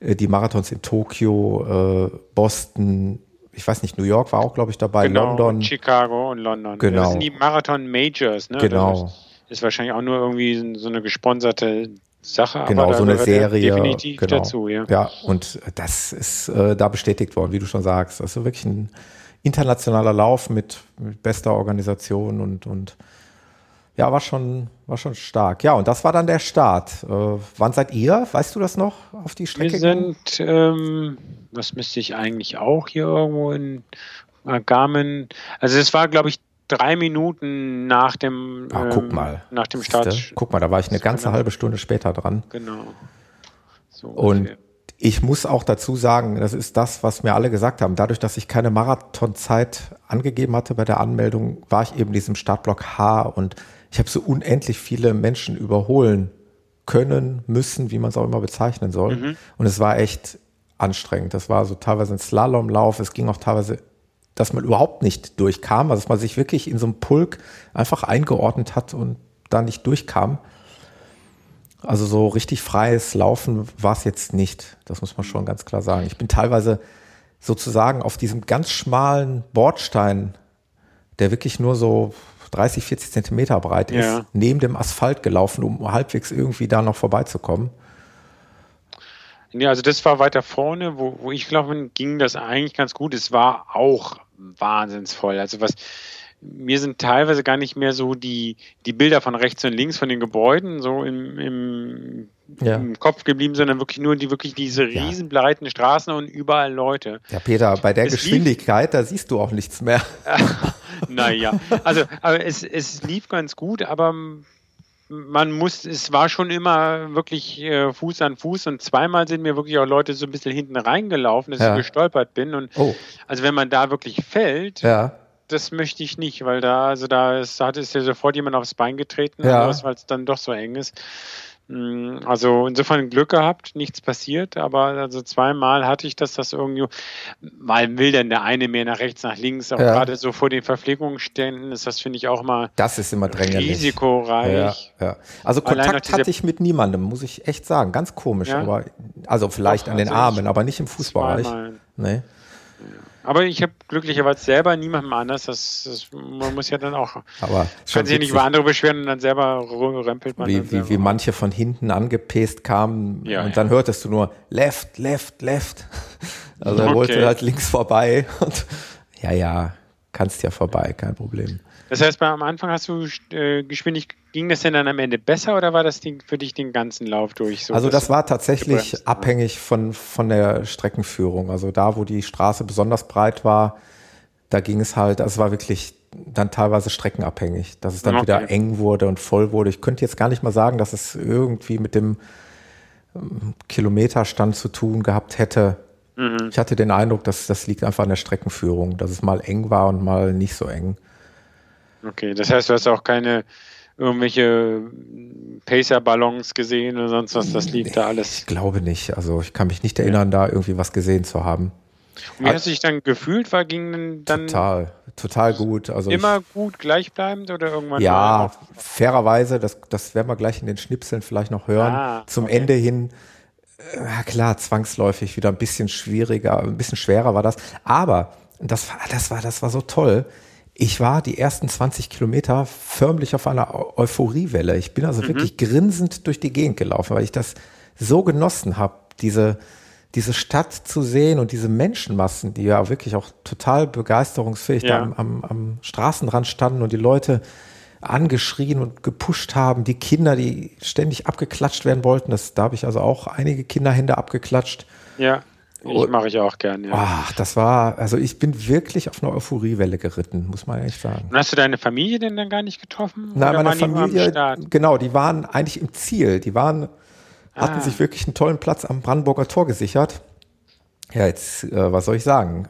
äh, die Marathons in Tokio, äh, Boston, ich weiß nicht, New York war auch, glaube ich, dabei, genau, London. Chicago und London. Genau. Das sind die Marathon Majors, ne? Genau. Das ist wahrscheinlich auch nur irgendwie so eine gesponserte Sache. Genau, so eine Serie. Definitiv genau. dazu, ja. Ja, und das ist äh, da bestätigt worden, wie du schon sagst. Ist wirklich ein internationaler Lauf mit, mit bester Organisation und, und ja, war schon, war schon stark. Ja, und das war dann der Start. Äh, wann seid ihr? Weißt du das noch auf die Strecke? Wir sind, ähm, was müsste ich eigentlich auch hier irgendwo in Garmin? Also es war, glaube ich, drei Minuten nach dem, ah, ähm, guck mal. nach dem Start. Guck mal, da war ich eine ganze genau. halbe Stunde später dran. Genau. So und ich muss auch dazu sagen, das ist das, was mir alle gesagt haben. Dadurch, dass ich keine Marathonzeit angegeben hatte bei der Anmeldung, war ich eben diesem Startblock H und ich habe so unendlich viele Menschen überholen können, müssen, wie man es auch immer bezeichnen soll. Mhm. Und es war echt anstrengend. Das war so teilweise ein Slalomlauf. Es ging auch teilweise, dass man überhaupt nicht durchkam, also dass man sich wirklich in so einem Pulk einfach eingeordnet hat und da nicht durchkam. Also so richtig freies Laufen war es jetzt nicht. Das muss man schon ganz klar sagen. Ich bin teilweise sozusagen auf diesem ganz schmalen Bordstein, der wirklich nur so 30, 40 Zentimeter breit ist, ja. neben dem Asphalt gelaufen, um halbwegs irgendwie da noch vorbeizukommen. Ja, also das war weiter vorne, wo, wo ich glaube, ging das eigentlich ganz gut. Es war auch wahnsinnsvoll. Also was mir sind teilweise gar nicht mehr so die, die Bilder von rechts und links von den Gebäuden so im, im, ja. im Kopf geblieben, sondern wirklich nur die wirklich diese riesenbreiten Straßen und überall Leute. Ja, Peter, bei der es Geschwindigkeit, da siehst du auch nichts mehr. naja, also aber es, es lief ganz gut, aber man muss, es war schon immer wirklich äh, Fuß an Fuß und zweimal sind mir wirklich auch Leute so ein bisschen hinten reingelaufen, dass ja. ich gestolpert bin. Und oh. also wenn man da wirklich fällt, ja. das möchte ich nicht, weil da, also da ist, hat es ja sofort jemand aufs Bein getreten, ja. weil es dann doch so eng ist. Mm, also insofern Glück gehabt, nichts passiert, aber also zweimal hatte ich das, dass irgendwie mal will denn der eine mehr nach rechts, nach links, auch ja. gerade so vor den Verpflegungsständen ist das finde ich auch mal das ist immer dränglich. risikoreich. Ja, ja. Also Kontakt hatte ich mit niemandem, muss ich echt sagen, ganz komisch, aber also vielleicht Doch, an den also Armen, aber nicht im Fußbereich. Nee. Aber ich habe glücklicherweise selber niemandem anders. Das, das, man muss ja dann auch. Aber kann sich nicht über andere beschweren und dann selber rempelt man. Wie, wie, wie manche von hinten angepest kamen ja, und dann hörtest du nur left, left, left. Also er okay. wollte halt links vorbei und ja, ja, kannst ja vorbei, kein Problem. Das heißt, am Anfang hast du äh, Geschwindigkeit, ging das denn dann am Ende besser oder war das Ding für dich den ganzen Lauf durch? So also das war tatsächlich abhängig von, von der Streckenführung. Also da, wo die Straße besonders breit war, da ging es halt, das war wirklich dann teilweise streckenabhängig, dass es dann okay. wieder eng wurde und voll wurde. Ich könnte jetzt gar nicht mal sagen, dass es irgendwie mit dem ähm, Kilometerstand zu tun gehabt hätte. Mhm. Ich hatte den Eindruck, dass das liegt einfach an der Streckenführung, dass es mal eng war und mal nicht so eng. Okay, das heißt, du hast auch keine irgendwelche Pacer-Ballons gesehen oder sonst was, das liegt nee, da alles. Ich glaube nicht. Also ich kann mich nicht erinnern, ja. da irgendwie was gesehen zu haben. Und wie hast du dich dann gefühlt? War ging dann total, total gut. Also immer ich, gut gleichbleibend oder irgendwann? Ja, fairerweise, das, das werden wir gleich in den Schnipseln vielleicht noch hören. Ah, Zum okay. Ende hin, ja klar, zwangsläufig wieder ein bisschen schwieriger, ein bisschen schwerer war das. Aber das war, das war, das war so toll. Ich war die ersten 20 Kilometer förmlich auf einer Euphoriewelle. Ich bin also mhm. wirklich grinsend durch die Gegend gelaufen, weil ich das so genossen habe, diese, diese Stadt zu sehen und diese Menschenmassen, die ja wirklich auch total begeisterungsfähig ja. da am, am, am Straßenrand standen und die Leute angeschrien und gepusht haben, die Kinder, die ständig abgeklatscht werden wollten. Das, da habe ich also auch einige Kinderhände abgeklatscht. Ja, ich mache ich auch gern. Ja. Ach, das war, also ich bin wirklich auf eine Euphoriewelle geritten, muss man ehrlich sagen. Und hast du deine Familie denn dann gar nicht getroffen? Nein, meine Familie, genau, die waren eigentlich im Ziel. Die waren hatten ah. sich wirklich einen tollen Platz am Brandenburger Tor gesichert. Ja, jetzt, äh, was soll ich sagen?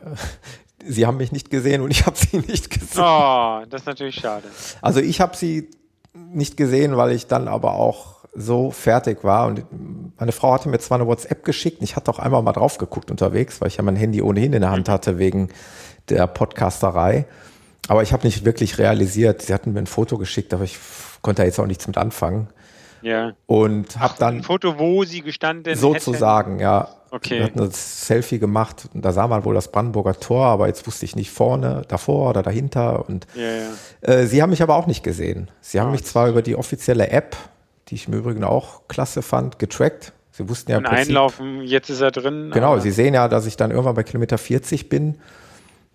Sie haben mich nicht gesehen und ich habe sie nicht gesehen. Oh, das ist natürlich schade. Also ich habe sie nicht gesehen, weil ich dann aber auch so fertig war. Und meine Frau hatte mir zwar eine WhatsApp geschickt, ich hatte auch einmal mal drauf geguckt unterwegs, weil ich ja mein Handy ohnehin in der Hand hatte wegen der Podcasterei. Aber ich habe nicht wirklich realisiert. Sie hatten mir ein Foto geschickt, aber ich konnte da jetzt auch nichts mit anfangen. Ja. Und habe dann ein Foto, wo sie gestanden sozusagen, hätten. ja. Okay. Wir hatten ein Selfie gemacht und da sah man wohl das Brandenburger Tor, aber jetzt wusste ich nicht vorne, davor oder dahinter. Und ja, ja. Äh, sie haben mich aber auch nicht gesehen. Sie haben oh, mich zwar über die offizielle App, die ich im Übrigen auch klasse fand, getrackt. Sie wussten ja im Prinzip, Einlaufen, jetzt ist er drin. Genau, sie sehen ja, dass ich dann irgendwann bei Kilometer 40 bin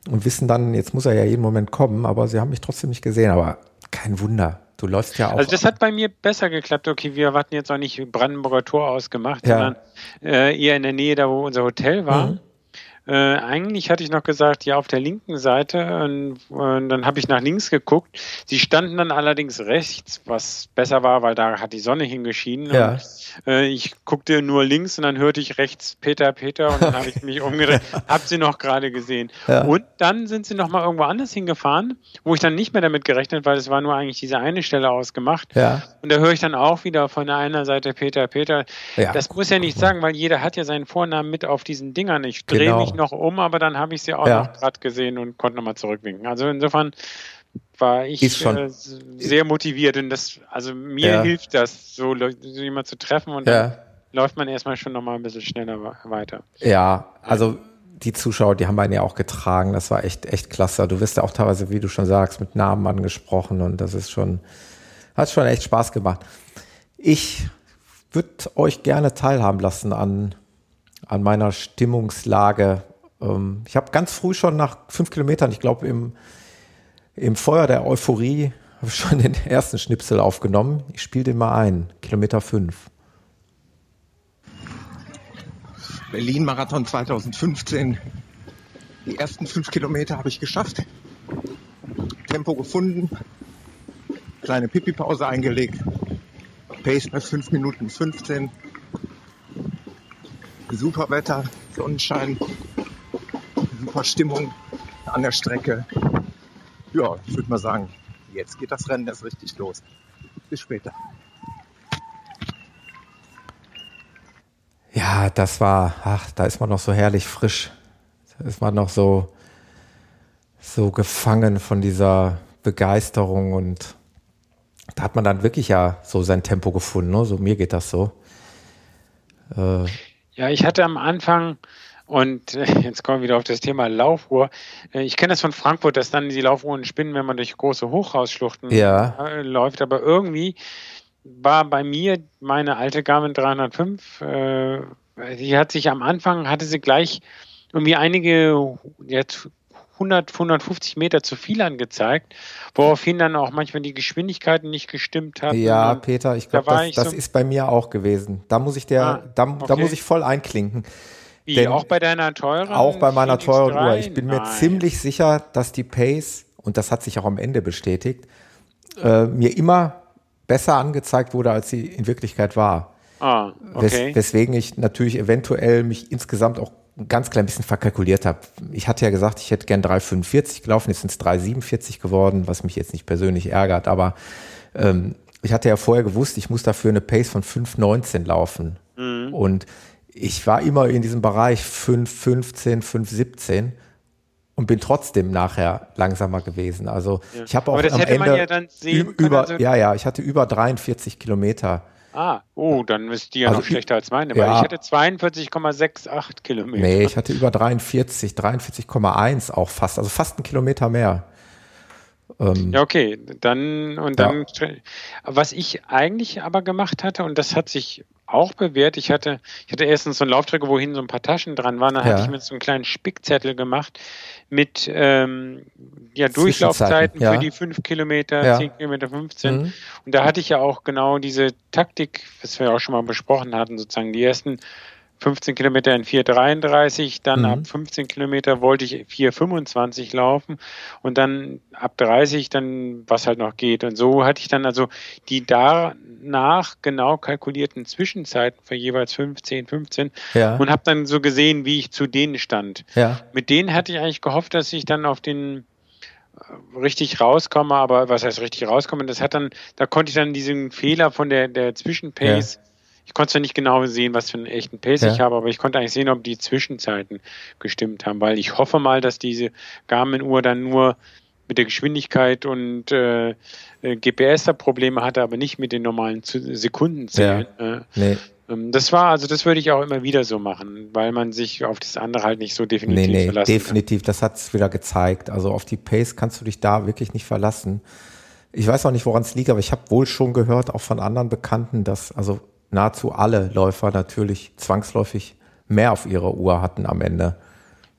und wissen dann, jetzt muss er ja jeden Moment kommen, aber sie haben mich trotzdem nicht gesehen. Aber kein Wunder. Du läufst ja auch. Also das hat bei mir besser geklappt. Okay, wir hatten jetzt auch nicht Brandenburger Tor ausgemacht, ja. sondern äh, eher in der Nähe, da wo unser Hotel war. Mhm. Äh, eigentlich hatte ich noch gesagt, ja, auf der linken Seite. Und, und dann habe ich nach links geguckt. Sie standen dann allerdings rechts, was besser war, weil da hat die Sonne hingeschienen. Ja. Und, äh, ich guckte nur links und dann hörte ich rechts Peter, Peter und dann habe ich mich umgedreht. hab sie noch gerade gesehen. Ja. Und dann sind sie noch mal irgendwo anders hingefahren, wo ich dann nicht mehr damit gerechnet, weil es war nur eigentlich diese eine Stelle ausgemacht. Ja. Und da höre ich dann auch wieder von der einen Seite Peter, Peter. Ja. Das muss ja nicht sagen, weil jeder hat ja seinen Vornamen mit auf diesen Dingern. Ich drehe genau. mich noch um, aber dann habe ich sie auch ja. noch gerade gesehen und konnte nochmal zurückwinken. Also insofern war ich äh, sehr motiviert und das, also mir ja. hilft das, so, so jemand zu treffen und ja. dann läuft man erstmal schon nochmal ein bisschen schneller weiter. Ja, also die Zuschauer, die haben einen ja auch getragen. Das war echt, echt klasse. Du wirst ja auch teilweise, wie du schon sagst, mit Namen angesprochen und das ist schon, hat schon echt Spaß gemacht. Ich würde euch gerne teilhaben lassen an, an meiner Stimmungslage ähm, ich habe ganz früh schon nach fünf Kilometern, ich glaube im, im Feuer der Euphorie, habe ich schon den ersten Schnipsel aufgenommen. Ich spiele den mal ein, Kilometer fünf. Berlin-Marathon 2015. Die ersten fünf Kilometer habe ich geschafft. Tempo gefunden. Kleine Pipi-Pause eingelegt. Pace bei 5 Minuten 15. Super Wetter, Sonnenschein super Stimmung an der Strecke. Ja, ich würde mal sagen, jetzt geht das Rennen erst richtig los. Bis später. Ja, das war, ach, da ist man noch so herrlich frisch. Da ist man noch so, so gefangen von dieser Begeisterung und da hat man dann wirklich ja so sein Tempo gefunden. Ne? So mir geht das so. Äh, ja, ich hatte am Anfang und äh, jetzt kommen wir wieder auf das Thema Laufuhr. Äh, ich kenne das von Frankfurt, dass dann die Laufuhren spinnen, wenn man durch große Hochhausschluchten ja. Äh, läuft. Aber irgendwie war bei mir meine alte Garmin 305, äh, die hat sich am Anfang, hatte sie gleich irgendwie einige, jetzt 100, 150 Meter zu viel angezeigt, woraufhin dann auch manchmal die Geschwindigkeiten nicht gestimmt haben. Ja, Peter, ich glaube, da das, das so ist bei mir auch gewesen. Da muss ich der, ah, da, okay. da muss ich voll einklinken. Wie, Denn auch bei deiner teuren? Auch bei meiner teuren Uhr. Ich bin Nein. mir ziemlich sicher, dass die Pace, und das hat sich auch am Ende bestätigt, äh, mir immer besser angezeigt wurde, als sie in Wirklichkeit war. Ah, okay. Wes weswegen ich natürlich eventuell mich insgesamt auch ein ganz klein bisschen verkalkuliert habe. Ich hatte ja gesagt, ich hätte gern 3,45 gelaufen, jetzt sind es 3,47 geworden, was mich jetzt nicht persönlich ärgert, aber ähm, ich hatte ja vorher gewusst, ich muss dafür eine Pace von 5,19 laufen. Mhm. Und ich war immer in diesem Bereich 5,15, 5,17 und bin trotzdem nachher langsamer gewesen. Also ja. ich habe auch am Ende ja über, also ja, ja, ich hatte über 43 Kilometer. Ah, oh, dann ist die ja also noch schlechter als meine, weil ja, ich hatte 42,68 Kilometer. Nee, ich hatte über 43, 43,1 auch fast, also fast einen Kilometer mehr. Ähm, ja, okay, dann und dann, ja. was ich eigentlich aber gemacht hatte, und das hat sich auch bewährt, ich hatte, ich hatte erstens so einen Laufträger, wo hinten so ein paar Taschen dran waren, dann ja. hatte ich mir so einen kleinen Spickzettel gemacht mit ähm, ja, Durchlaufzeiten ja. für die 5 Kilometer, ja. 10 Kilometer, 15. Mhm. Und da hatte ich ja auch genau diese Taktik, was wir auch schon mal besprochen hatten, sozusagen die ersten 15 Kilometer in 4,33, dann mhm. ab 15 Kilometer wollte ich 4,25 laufen und dann ab 30 dann, was halt noch geht. Und so hatte ich dann also die danach genau kalkulierten Zwischenzeiten für jeweils 15, 15 ja. und habe dann so gesehen, wie ich zu denen stand. Ja. Mit denen hatte ich eigentlich gehofft, dass ich dann auf den äh, richtig rauskomme, aber was heißt richtig rauskomme? Das hat dann, da konnte ich dann diesen Fehler von der, der Zwischenpace ja ich konnte zwar nicht genau sehen, was für einen echten Pace ja. ich habe, aber ich konnte eigentlich sehen, ob die Zwischenzeiten gestimmt haben, weil ich hoffe mal, dass diese Garmin-Uhr dann nur mit der Geschwindigkeit und äh, äh GPS da Probleme hatte, aber nicht mit den normalen Sekundenzählen. Ja. Äh, nee. Ähm, das war, also das würde ich auch immer wieder so machen, weil man sich auf das andere halt nicht so definitiv nee, nee, verlassen definitiv, kann. das hat es wieder gezeigt. Also auf die Pace kannst du dich da wirklich nicht verlassen. Ich weiß auch nicht, woran es liegt, aber ich habe wohl schon gehört, auch von anderen Bekannten, dass, also nahezu alle Läufer natürlich zwangsläufig mehr auf ihrer Uhr hatten am Ende.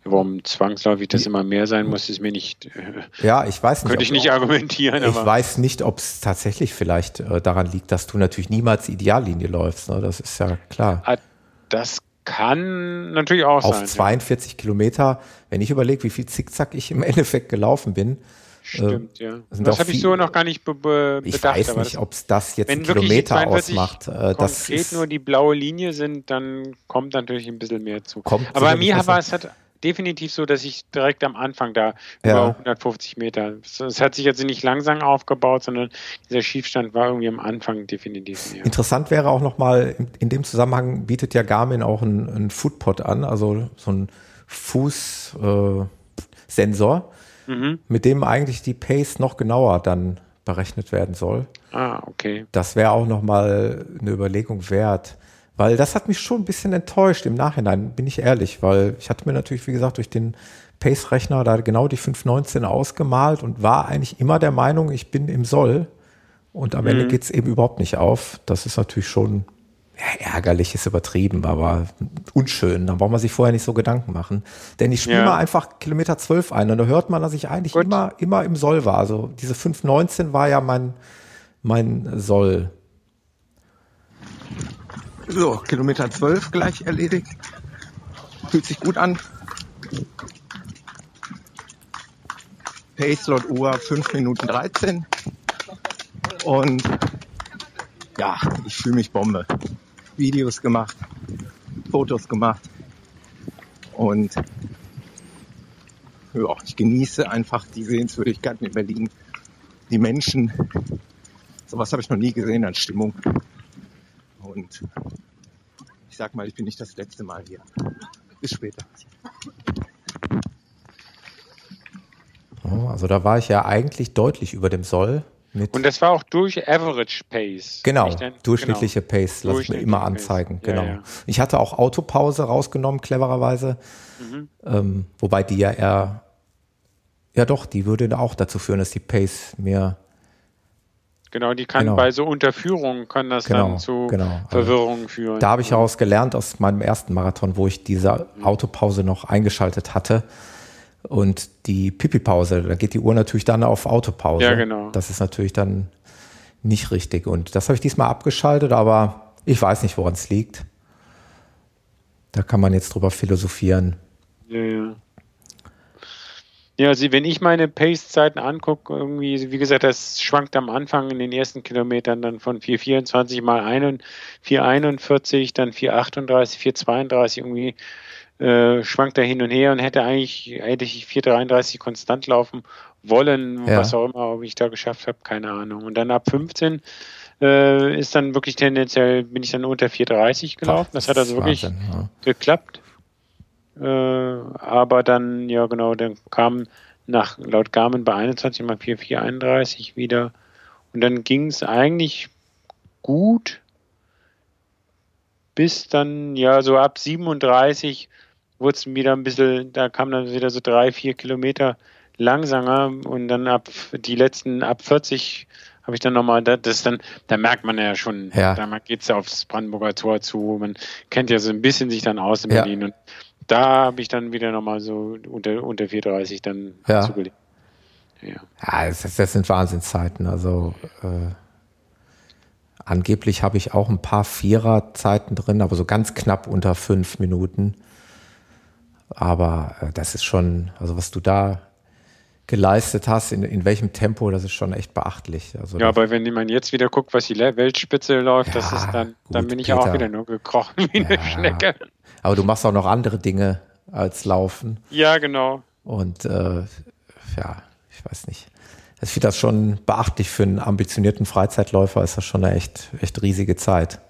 Warum zwangsläufig das immer mehr sein muss, ist mir nicht. Äh, ja, ich weiß nicht. Könnte ich nicht argumentieren. Ich weiß nicht, ob es tatsächlich vielleicht äh, daran liegt, dass du natürlich niemals Ideallinie läufst. Ne? Das ist ja klar. Ah, das kann natürlich auch Auf sein. Auf 42 ja. Kilometer, wenn ich überlege, wie viel Zickzack ich im Endeffekt gelaufen bin, Stimmt, ja. Das habe ich so noch gar nicht be be ich bedacht. Ich weiß nicht, ob es das jetzt Kilometer ausmacht. Äh, das ist nur die blaue Linie sind, dann kommt natürlich ein bisschen mehr zu. Kommt Aber bei mir war es halt definitiv so, dass ich direkt am Anfang da ja. über 150 Meter, es hat sich jetzt nicht langsam aufgebaut, sondern dieser Schiefstand war irgendwie am Anfang definitiv mehr. Interessant wäre auch nochmal, in, dem Zusammenhang bietet ja Garmin auch einen, einen Footpod an, also so ein Fußsensor. Äh, mhm. mit dem eigentlich die Pace noch genauer dann berechnet werden soll. Ah, okay. Das wäre auch nochmal eine Überlegung wert. Weil das hat mich schon ein bisschen enttäuscht im Nachhinein, bin ich ehrlich, weil ich hatte mir natürlich, wie gesagt, durch den Pace-Rechner da genau die 519 ausgemalt und war eigentlich immer der Meinung, ich bin im Soll. Und am mhm. Ende geht es eben überhaupt nicht auf. Das ist natürlich schon ja, ärgerlich ist übertrieben, aber unschön. Da braucht man sich vorher nicht so Gedanken machen. Denn ich spiele ja. mal einfach Kilometer 12 ein und da hört man, dass ich eigentlich immer, immer im Soll war. Also diese 519 war ja mein, mein Soll. So, Kilometer 12 gleich erledigt. Fühlt sich gut an. Pace laut Uhr 5 Minuten 13. Und ja, ich fühle mich Bombe. Videos gemacht, Fotos gemacht und ja, ich genieße einfach die Sehenswürdigkeiten in Berlin, die Menschen. Sowas habe ich noch nie gesehen an Stimmung. Und ich sag mal, ich bin nicht das letzte Mal hier. Bis später. Oh, also da war ich ja eigentlich deutlich über dem Soll. Und das war auch durch Average Pace. Genau, dann, durchschnittliche genau. Pace, lasse ich mir immer anzeigen. Genau. Ja, ja. Ich hatte auch Autopause rausgenommen, clevererweise. Mhm. Ähm, wobei die ja eher, ja doch, die würde auch dazu führen, dass die Pace mehr Genau, die kann genau. bei so Unterführungen kann das genau, dann zu genau. Verwirrungen führen. Da habe ich heraus gelernt aus meinem ersten Marathon, wo ich diese mhm. Autopause noch eingeschaltet hatte. Und die Pipi-Pause, da geht die Uhr natürlich dann auf Autopause. Ja, genau. Das ist natürlich dann nicht richtig. Und das habe ich diesmal abgeschaltet, aber ich weiß nicht, woran es liegt. Da kann man jetzt drüber philosophieren. Ja, ja. Ja, also wenn ich meine Pace-Zeiten angucke, irgendwie, wie gesagt, das schwankt am Anfang in den ersten Kilometern dann von 4,24 mal 4,41, dann 4,38, 4,32 irgendwie äh, schwankt er hin und her und hätte eigentlich, hätte ich 4,33 konstant laufen wollen, Ja. was auch immer, ob ich da geschafft habe, keine Ahnung. Und dann ab 15 äh, ist dann wirklich tendenziell, bin ich dann unter 4,30 gelaufen. Das hat also wirklich Wahnsinn, ja. geklappt. Äh, aber dann, ja genau, dann kam nach laut Garmin bei 21 mal 4431 wieder. Und dann ging es eigentlich gut, bis dann, ja, so ab 37 wurde es wieder ein bisschen, da kam dann wieder so drei, vier Kilometer langsamer und dann ab die letzten, ab 40 habe ich dann nochmal, das dann, da merkt man ja schon, Ja. da geht es ja aufs Brandenburger Tor zu, man kennt ja so ein bisschen sich dann aus in Ja. Berlin und da habe ich dann wieder nochmal so unter, unter 4,30 dann Ja. zugelegt. Ja. Ja, das, das sind Wahnsinnszeiten. Also äh, angeblich habe ich auch ein paar Viererzeiten drin, aber so ganz knapp unter fünf Minuten. Aber äh, das ist schon, also was du da geleistet hast, in, in welchem Tempo, das ist schon echt beachtlich. Also Ja, aber wenn man jetzt wieder guckt, was die Weltspitze läuft, das Ja, ist dann, dann gut, bin ich Peter. auch wieder nur gekrochen wie eine Ja. Schnecke. aber du machst auch noch andere Dinge als Laufen. Ja, genau. Und äh, ja, ich weiß nicht. Ich finde das schon beachtlich für einen ambitionierten Freizeitläufer, ist das schon eine echt, echt riesige Zeit.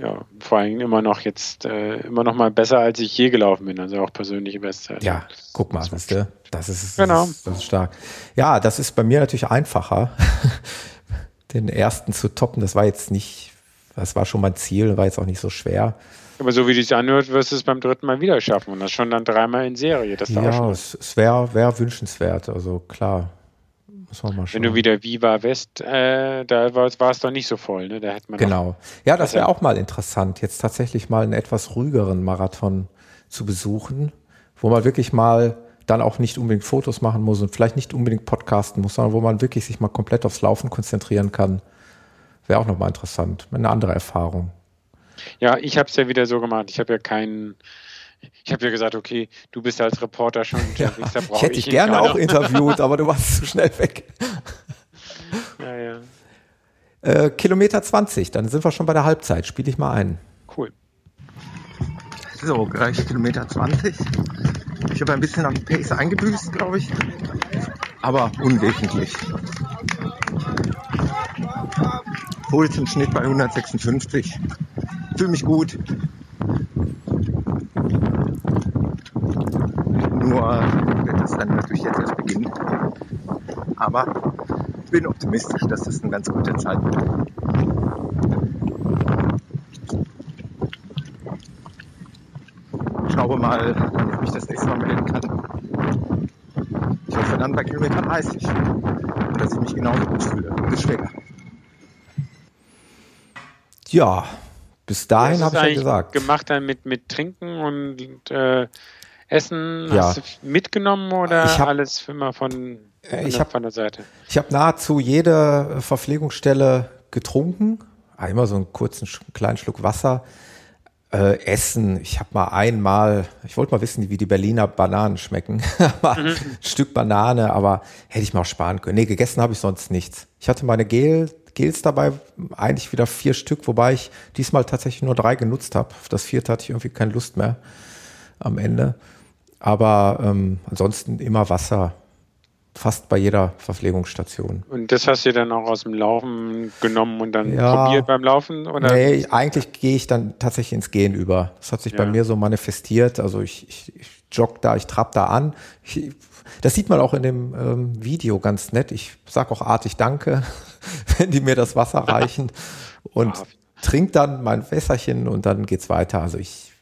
Ja, vor allem immer noch jetzt, äh, immer noch mal besser, als ich je gelaufen bin, also auch persönliche Bestzeit. Ja, guck mal, siehst du? Das ist, Genau. das, ist, das ist stark. Ja, das ist bei mir natürlich einfacher, den ersten zu toppen. Das war jetzt nicht, das war schon mein Ziel, war jetzt auch nicht so schwer. Aber so wie du es anhört, wirst du es beim dritten Mal wieder schaffen und das schon dann dreimal in Serie. Das ist Ja, es wäre wär wünschenswert. Also klar, muss man mal schauen. Wenn du wieder Viva West, äh, da war, es doch nicht so voll, ne? Da hätte man Genau. Ja, das wäre Also- auch mal interessant, jetzt tatsächlich mal einen etwas ruhigeren Marathon zu besuchen, wo man wirklich mal dann auch nicht unbedingt Fotos machen muss und vielleicht nicht unbedingt podcasten muss, sondern wo man wirklich sich mal komplett aufs Laufen konzentrieren kann. Wäre auch nochmal interessant. Eine andere Erfahrung. Ja, ich habe es ja wieder so gemacht. Ich habe ja keinen. Ich habe ja gesagt, okay, du bist als Reporter schon unterwegs, da Ich brauche hätte ich dich ihn gerne auch interviewt, aber du warst zu schnell weg. Ja, ja. Äh, Kilometer 20, dann sind wir schon bei der Halbzeit. Spiele ich mal ein. Cool. So, gleich Kilometer 20. Ich habe ein bisschen am Pace eingebüßt, glaube ich. Aber unwesentlich. Puls im Schnitt bei 156. Fühle mich gut. Nur wird das dann natürlich jetzt erst beginnen. Aber ich bin optimistisch, dass das eine ganz gute Zeit wird. schaue mal, wann ich mich das nächste Mal melden kann. Ich hoffe dann bei Kilometer 30, dass ich mich genauso gut fühle. Bis später. Ja, bis dahin habe ich ja gesagt. gemacht dann mit, mit Trinken und äh, Essen. Ja. Hast du mitgenommen oder Ich hab- alles immer von, von, Äh, ich der, hab- von der Seite? Ich habe nahezu jede Verpflegungsstelle getrunken. Immer so einen kurzen, kleinen Schluck Wasser. Äh, Essen, ich habe mal einmal, ich wollte mal wissen, wie die Berliner Bananen schmecken. Aber Mhm. ein Stück Banane, aber hätte ich mal auch sparen können. Nee, gegessen habe ich sonst nichts. Ich hatte meine Gel, Gels dabei, eigentlich wieder vier Stück, wobei ich diesmal tatsächlich nur drei genutzt habe. Das vierte hatte ich irgendwie keine Lust mehr am Ende. Aber ähm, ansonsten immer Wasser, fast bei jeder Verpflegungsstation. Und das hast du dann auch aus dem Laufen genommen und dann Ja. probiert beim Laufen? Oder? Nee, eigentlich gehe ich dann tatsächlich ins Gehen über. Das hat sich bei Ja. mir so manifestiert. Also ich, ich, ich jogge da, ich trab da an. Ich, das sieht man auch in dem ähm, Video ganz nett. Ich sag auch artig Danke, wenn die mir das Wasser reichen und Brav. trink dann mein Wässerchen und dann geht's weiter. Also ich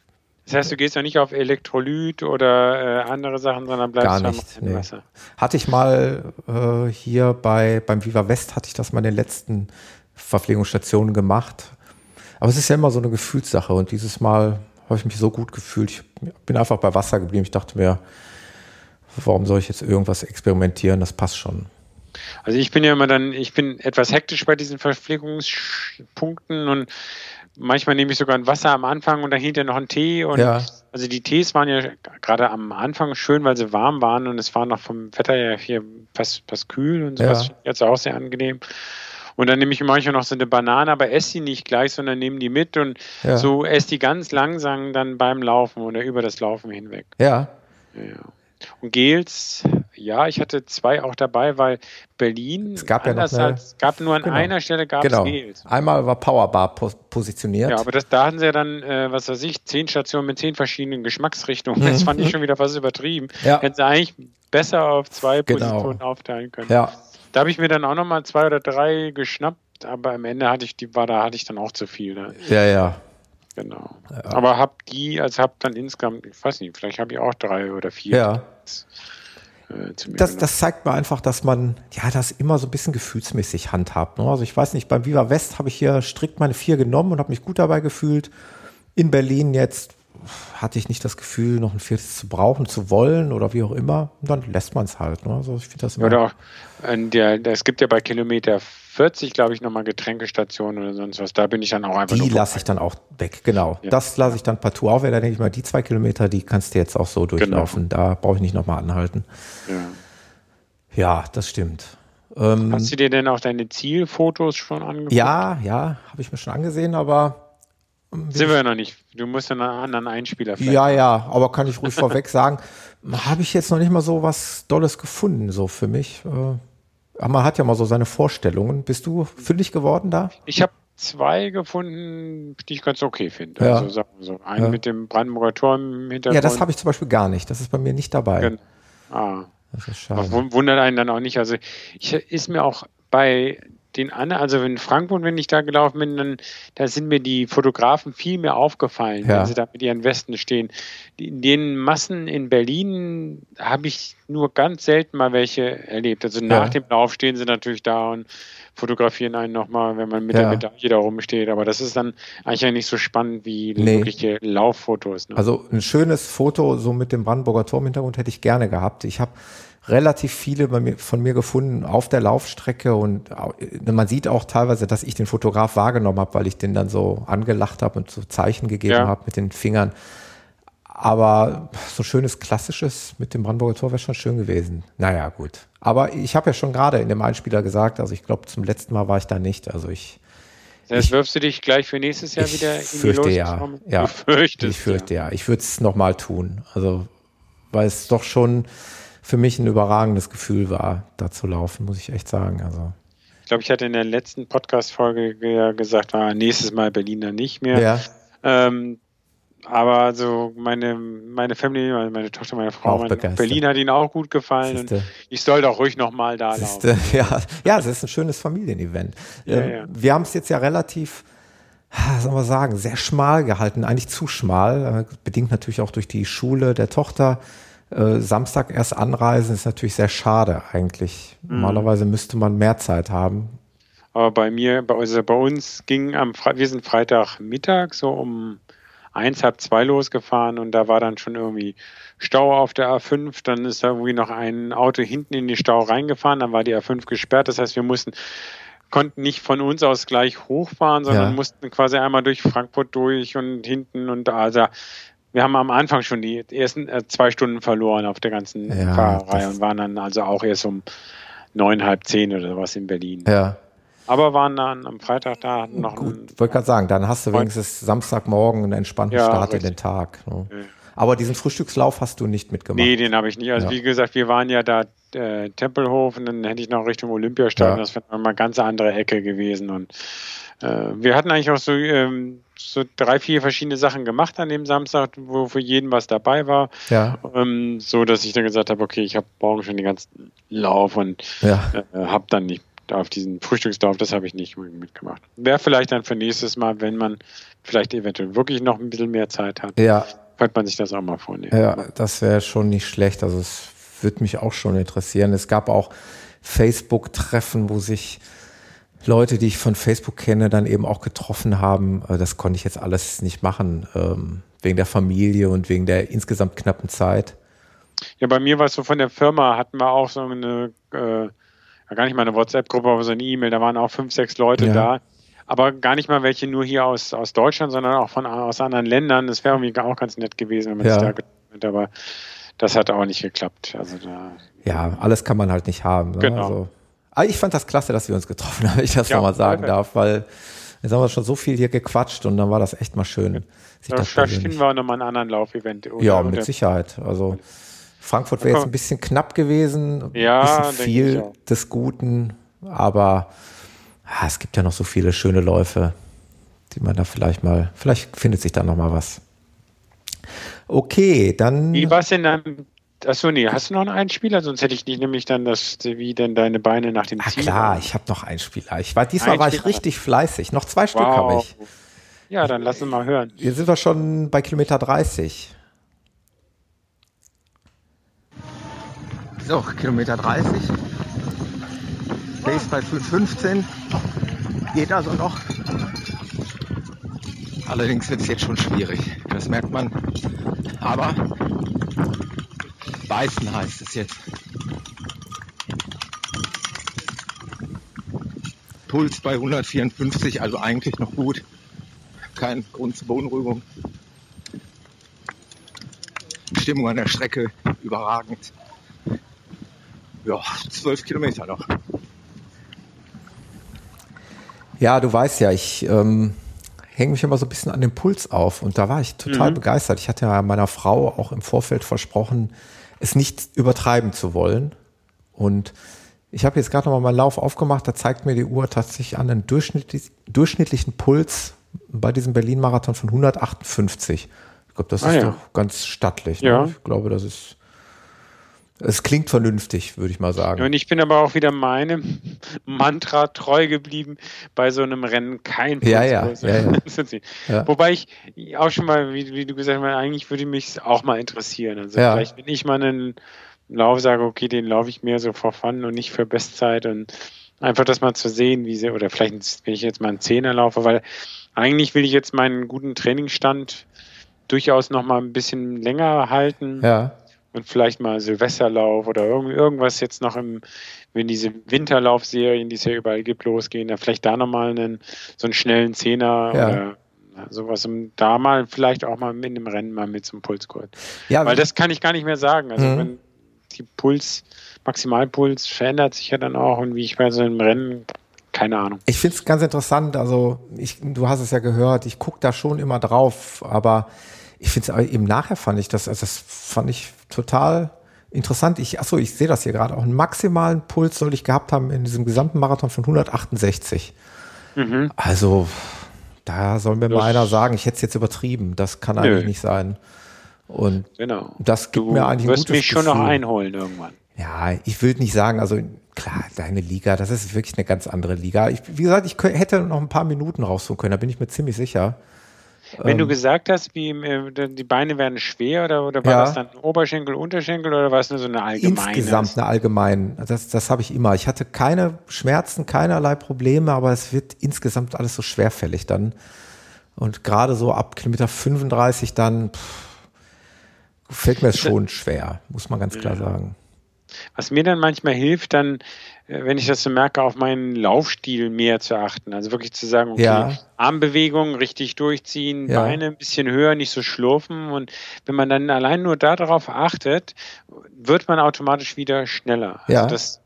Das heißt, du gehst ja nicht auf Elektrolyt oder äh, andere Sachen, sondern bleibst gar nicht. Nee. Wasser. Hatte ich mal äh, hier bei beim Viva West hatte ich das mal in den letzten Verpflegungsstationen gemacht. Aber es ist ja immer so eine Gefühlssache und dieses Mal habe ich mich so gut gefühlt. Ich bin einfach bei Wasser geblieben. Ich dachte mir, warum soll ich jetzt irgendwas experimentieren? Das passt schon. Also ich bin ja immer dann, ich bin etwas hektisch bei diesen Verpflegungspunkten und manchmal nehme ich sogar ein Wasser am Anfang und dann hinterher noch einen Tee und Ja. also die Tees waren ja gerade am Anfang schön, weil sie warm waren und es war noch vom Wetter ja hier fast, fast kühl und sowas Ja. jetzt auch sehr angenehm. Und dann nehme ich manchmal noch so eine Banane, aber esse die nicht gleich, sondern nehme die mit und Ja. so esse die ganz langsam dann beim Laufen oder über das Laufen hinweg. Ja. Ja, ja. Und Gels, ja, ich hatte zwei auch dabei, weil Berlin, Es gab ja noch anders eine- als, gab nur an Genau. einer Stelle gab Genau. es Gels. Einmal war Powerbar pos positioniert. Ja, aber das, da hatten sie ja dann, äh, was weiß ich, zehn Stationen mit zehn verschiedenen Geschmacksrichtungen. Das Mhm. fand ich schon wieder fast übertrieben. Ja. Hätten sie eigentlich besser auf zwei Genau. Positionen aufteilen können. ja. Da habe ich mir dann auch nochmal zwei oder drei geschnappt, aber am Ende hatte ich die, war da hatte ich dann auch zu viel. Ne? ja, ja. Genau. Aber hab die, also hab dann insgesamt, ich weiß nicht, vielleicht habe ich auch drei oder vier Ja. Äh, zu mir Das, genommen. das zeigt mir einfach, dass man ja das immer so ein bisschen gefühlsmäßig handhabt. Ne? Also ich weiß nicht, beim Viva West habe ich hier strikt meine vier genommen und habe mich gut dabei gefühlt. In Berlin jetzt hatte ich nicht das Gefühl, noch ein viertes zu brauchen, zu wollen oder wie auch immer. Und dann lässt man es halt. Ne? Also ich das immer. Oder auch, der, es gibt ja bei Kilometer 40, glaube ich, nochmal Getränkestationen oder sonst was. Da bin ich dann auch einfach die lasse ich dann auch weg, genau. Ja. Das lasse ich dann partout auf. Da denke ich mal, die zwei Kilometer, die kannst du jetzt auch so durchlaufen. Da brauche ich nicht nochmal anhalten. Ja. Ja, das stimmt. Ähm, Hast du dir denn auch deine Zielfotos schon angeguckt? ja, ja, habe ich mir schon angesehen, aber Sind wir ja noch nicht. Du musst einen anderen Einspieler finden. Ja, ja, aber kann ich ruhig vorweg sagen, habe ich jetzt noch nicht mal so was Dolles gefunden, so für mich. Äh, Aber man hat ja mal so seine Vorstellungen. Bist du fündig geworden da? Ich habe zwei gefunden, die ich ganz okay finde. Ja. Also sagen wir so. Einen Ja. mit dem Brandenburger Tor im Hintergrund. Ja, das habe ich zum Beispiel gar nicht. Das ist bei mir nicht dabei. Gen- Ah. Das ist schade. wun- wundert einen dann auch nicht. Also ich ist mir auch bei den anderen, also in Frankfurt, wenn ich da gelaufen bin, dann da sind mir die Fotografen viel mehr aufgefallen, Ja. wenn sie da mit ihren Westen stehen. In den Massen in Berlin habe ich nur ganz selten mal welche erlebt. Also nach Ja. dem Lauf stehen sie natürlich da und fotografieren einen nochmal, wenn man mit Ja. der Medaille da rumsteht. Aber das ist dann eigentlich nicht so spannend wie Nee. wirkliche Lauffotos. Ne? Also ein schönes Foto so mit dem Brandenburger Tor im Hintergrund hätte ich gerne gehabt. Ich habe relativ viele mir, von mir gefunden auf der Laufstrecke und au- man sieht auch teilweise, dass ich den Fotograf wahrgenommen habe, weil ich den dann so angelacht habe und so Zeichen gegeben Ja. habe mit den Fingern. Aber so schönes klassisches mit dem Brandenburger Tor wäre schon schön gewesen. Naja, gut. Aber ich habe ja schon gerade in dem Einspieler gesagt, also ich glaube, zum letzten Mal war ich da nicht. Also ich, Jetzt ich- wirfst du dich gleich für nächstes Jahr wieder in die fürchte ja. Ja. Du fürchtest, ich fürchte ja. Ich würde es nochmal tun. Also, weil es doch schon für mich ein überragendes Gefühl war, da zu laufen, muss ich echt sagen. Also, Ich glaube, ich hatte in der letzten Podcast-Folge ge- gesagt, war nächstes Mal Berliner nicht mehr. ja, Ähm, aber so meine, meine Family, also meine Tochter, meine Frau, meine. Berlin hat ihnen auch gut gefallen. Und ich sollte auch ruhig nochmal da laufen. Siehste, ja, ja, es ist ein schönes Familienevent. Ja, Ähm, ja. Wir haben es jetzt ja relativ, ah, soll man sagen, sehr schmal gehalten, eigentlich zu schmal, äh, bedingt natürlich auch durch die Schule der Tochter. Äh, Samstag erst anreisen ist natürlich sehr schade eigentlich. Mhm. Normalerweise müsste man mehr Zeit haben. Aber bei mir, bei, also bei uns ging am Fre wir sind Freitagmittag so um eins, halb zwei losgefahren und da war dann schon irgendwie Stau auf der A5. Dann ist da irgendwie noch ein Auto hinten in den Stau reingefahren, dann war die A5 gesperrt. Das heißt, wir mussten konnten nicht von uns aus gleich hochfahren, sondern Ja. mussten quasi einmal durch Frankfurt durch und hinten und. Also wir haben am Anfang schon die ersten äh, zwei Stunden verloren auf der ganzen Ja, Fahrerei und waren dann also auch erst um neun, halb zehn oder sowas in Berlin. Ja. Aber waren dann am Freitag da, noch Gut, wollte gerade sagen, dann hast du wenigstens Samstagmorgen einen entspannten Ja, Start in richtig. den Tag. Ne? Ja. Aber diesen Frühstückslauf hast du nicht mitgemacht. Nee, den habe ich nicht. Also Ja. wie gesagt, wir waren ja da äh, Tempelhof und dann hätte ich noch Richtung Olympiastadion. Das wäre mal eine ganz andere Ecke gewesen. Und äh, wir hatten eigentlich auch so, ähm, so drei, vier verschiedene Sachen gemacht an dem Samstag, wo für jeden was dabei war. Ja, Ähm, so dass ich dann gesagt habe, okay, ich habe morgen schon den ganzen Lauf und ja. äh, habe dann nicht auf diesen Frühstückslauf, das habe ich nicht mitgemacht. Wäre vielleicht dann für nächstes Mal, wenn man vielleicht eventuell wirklich noch ein bisschen mehr Zeit hat, Ja, könnte man sich das auch mal vornehmen. ja, das wäre schon nicht schlecht. Also es würde mich auch schon interessieren. Es gab auch Facebook-Treffen, wo sich Leute, die ich von Facebook kenne, dann eben auch getroffen haben. Äh, Das konnte ich jetzt alles nicht machen, ähm, wegen der Familie und wegen der insgesamt knappen Zeit. Ja, bei mir war es so von der Firma, hatten wir auch so eine, äh, gar nicht mal eine WhatsApp-Gruppe, aber so eine E-Mail, da waren auch fünf, sechs Leute Ja. da. Aber gar nicht mal welche nur hier aus, aus Deutschland, sondern auch von aus anderen Ländern. Das wäre irgendwie auch ganz nett gewesen, wenn man Ja. sich da getroffen hätte, aber das hat auch nicht geklappt. Also da, Ja, alles kann man halt nicht haben. Ne? Genau. Also, Aber ich fand das klasse, dass wir uns getroffen haben, wenn ich das Ja, nochmal sagen perfekt. darf, weil jetzt haben wir schon so viel hier gequatscht und dann war das echt mal schön. sich Da finden wir auch nochmal einen anderen Laufevent. ja, mit Sicherheit. Also Frankfurt wäre jetzt ein bisschen knapp gewesen, ein Ja, bisschen denke ich viel des Guten, aber ah, es gibt ja noch so viele schöne Läufe, die man da vielleicht mal, vielleicht findet sich da noch mal was. Okay, dann Wie war es denn dann? Achso, nee, hast du noch einen Einspieler? Sonst hätte ich nicht nämlich dann das, wie denn deine Beine nach dem Ah, Ziel klar, ich habe noch einen Spieler. Ich war diesmal war ich Einspieler. richtig fleißig. Noch zwei Stück habe Wow. ich. Ja, dann lass uns mal hören. Hier sind wir schon bei Kilometer 30. So, Kilometer 30. Pace bei 5,15. Geht also noch. Allerdings wird es jetzt schon schwierig. Das merkt man. Aber beißen heißt es jetzt. Puls bei 154, also eigentlich noch gut. Kein Grund zur Beunruhigung. Stimmung an der Strecke überragend. Ja, zwölf Kilometer noch. Ja, du weißt ja, ich ähm, hänge mich immer so ein bisschen an den Puls auf und da war ich total begeistert. Ich hatte ja meiner Frau auch im Vorfeld versprochen, es nicht übertreiben zu wollen. Und ich habe jetzt gerade nochmal meinen Lauf aufgemacht, da zeigt mir die Uhr tatsächlich an einen durchschnittlich, durchschnittlichen Puls bei diesem Berlin-Marathon von 158. Ich glaube, das Ah, ist ja. doch ganz stattlich. Ja. Ne? Ich glaube, das ist, es klingt vernünftig, würde ich mal sagen. Und ich bin aber auch wieder meinem Mantra treu geblieben, bei so einem Rennen kein Ja, ja, Pulskurs ja, ja. zu ziehen. Ja. Wobei ich auch schon mal, wie, wie du gesagt hast, eigentlich würde mich auch mal interessieren. Also Ja. vielleicht, wenn ich mal einen Lauf sage, okay, den laufe ich mehr so for fun und nicht für Bestzeit und einfach das mal zu sehen, wie sie, oder vielleicht, wenn ich jetzt mal einen Zehner laufe, weil eigentlich will ich jetzt meinen guten Trainingsstand durchaus noch mal ein bisschen länger halten Ja, und vielleicht mal Silvesterlauf oder irgend, irgendwas jetzt noch im, wenn diese Winterlaufserien, die es ja überall gibt, losgehen, da vielleicht da nochmal einen, so einen schnellen Zehner Ja. oder sowas, um da mal vielleicht auch mal in dem Rennen mal mit zum Pulskurs. ja Weil das kann ich gar nicht mehr sagen. Also Mhm. wenn die Puls, Maximalpuls verändert sich ja dann auch und wie ich bei so einem Rennen, keine Ahnung. Ich finde es ganz interessant, also ich, du hast es ja gehört, ich gucke da schon immer drauf, aber ich finde es eben nachher fand ich das, also das fand ich total interessant. Ich, achso, ich sehe das hier gerade, auch einen maximalen Puls soll ich gehabt haben in diesem gesamten Marathon von 168. Also da soll mir mal Das- einer sagen, ich hätte es jetzt übertrieben, das kann eigentlich Nö. nicht sein. Und Genau. das gibt Du mir eigentlich ein wirst gutes mich schon noch Gefühl. einholen irgendwann. Ja, ich will nicht sagen, also klar, deine Liga, das ist wirklich eine ganz andere Liga. Ich, wie gesagt, ich hätte noch ein paar Minuten rausholen können, da bin ich mir ziemlich sicher. Wenn Ähm. du gesagt hast, wie äh, die Beine werden schwer oder, oder war Ja. das dann Oberschenkel, Unterschenkel oder war es nur so eine allgemeine? Insgesamt eine allgemein, das, das habe ich immer. Ich hatte keine Schmerzen, keinerlei Probleme, aber es wird insgesamt alles so schwerfällig dann. Und gerade so ab Kilometer 35 dann pff, fällt mir es schon schwer, muss man ganz klar sagen. Was mir dann manchmal hilft, dann, wenn ich das so merke, auf meinen Laufstil mehr zu achten. Also wirklich zu sagen, okay, Ja. Armbewegungen richtig durchziehen, Ja. Beine ein bisschen höher, nicht so schlurfen. Und wenn man dann allein nur darauf achtet, wird man automatisch wieder schneller. Ja. Also das,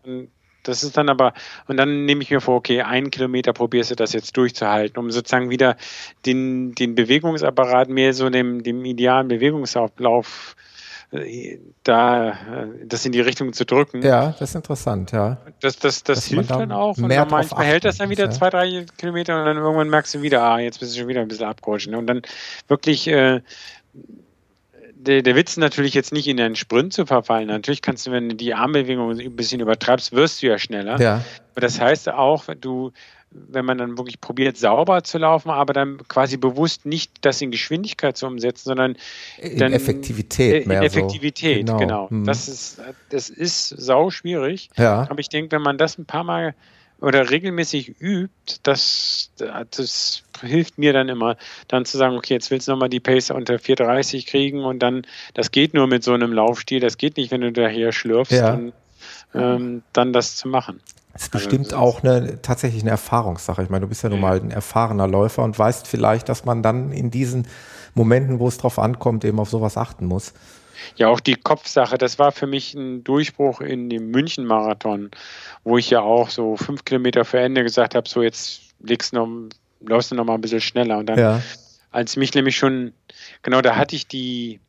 das ist dann aber, und dann nehme ich mir vor, okay, einen Kilometer probierst du das jetzt durchzuhalten, um sozusagen wieder den, den Bewegungsapparat mehr so dem, dem idealen Bewegungsablauf äh, da äh, das in die Richtung zu drücken. Ja, das ist interessant, ja. Das, das, das Dass hilft da dann auch. Und dann manchmal hält das dann muss, wieder ja. zwei, drei Kilometer und dann irgendwann merkst du wieder, ah, jetzt bist du schon wieder ein bisschen abgerutscht. ne? Und dann wirklich, äh, der, der Witz natürlich jetzt nicht in einen Sprint zu verfallen. Natürlich kannst du, wenn du die Armbewegung ein bisschen übertreibst, wirst du ja schneller. Ja, Aber das heißt auch, wenn du, wenn man dann wirklich probiert, sauber zu laufen, aber dann quasi bewusst nicht das in Geschwindigkeit zu umsetzen, sondern in dann Effektivität in mehr Effektivität, so. genau. Hm. Das ist, das ist sau schwierig. ja. Aber ich denke, wenn man das ein paar Mal oder regelmäßig übt, das, das hilft mir dann immer, dann zu sagen, okay, jetzt willst du nochmal die Pace unter 4,30 kriegen und dann, das geht nur mit so einem Laufstil, das geht nicht, wenn du daher schlürfst, Ja. und, ähm, dann das zu machen. Das ist Also, bestimmt das ist- auch eine, tatsächlich eine Erfahrungssache. Ich meine, du bist ja nun mal ein erfahrener Läufer und weißt vielleicht, dass man dann in diesen Momenten, wo es drauf ankommt, eben auf sowas achten muss. Ja, auch die Kopfsache, das war für mich ein Durchbruch in dem München-Marathon, wo ich ja auch so fünf Kilometer vor Ende gesagt habe, so jetzt legst noch, läufst du noch mal ein bisschen schneller. Und dann, ja. als mich nämlich schon, genau, da hatte ich die,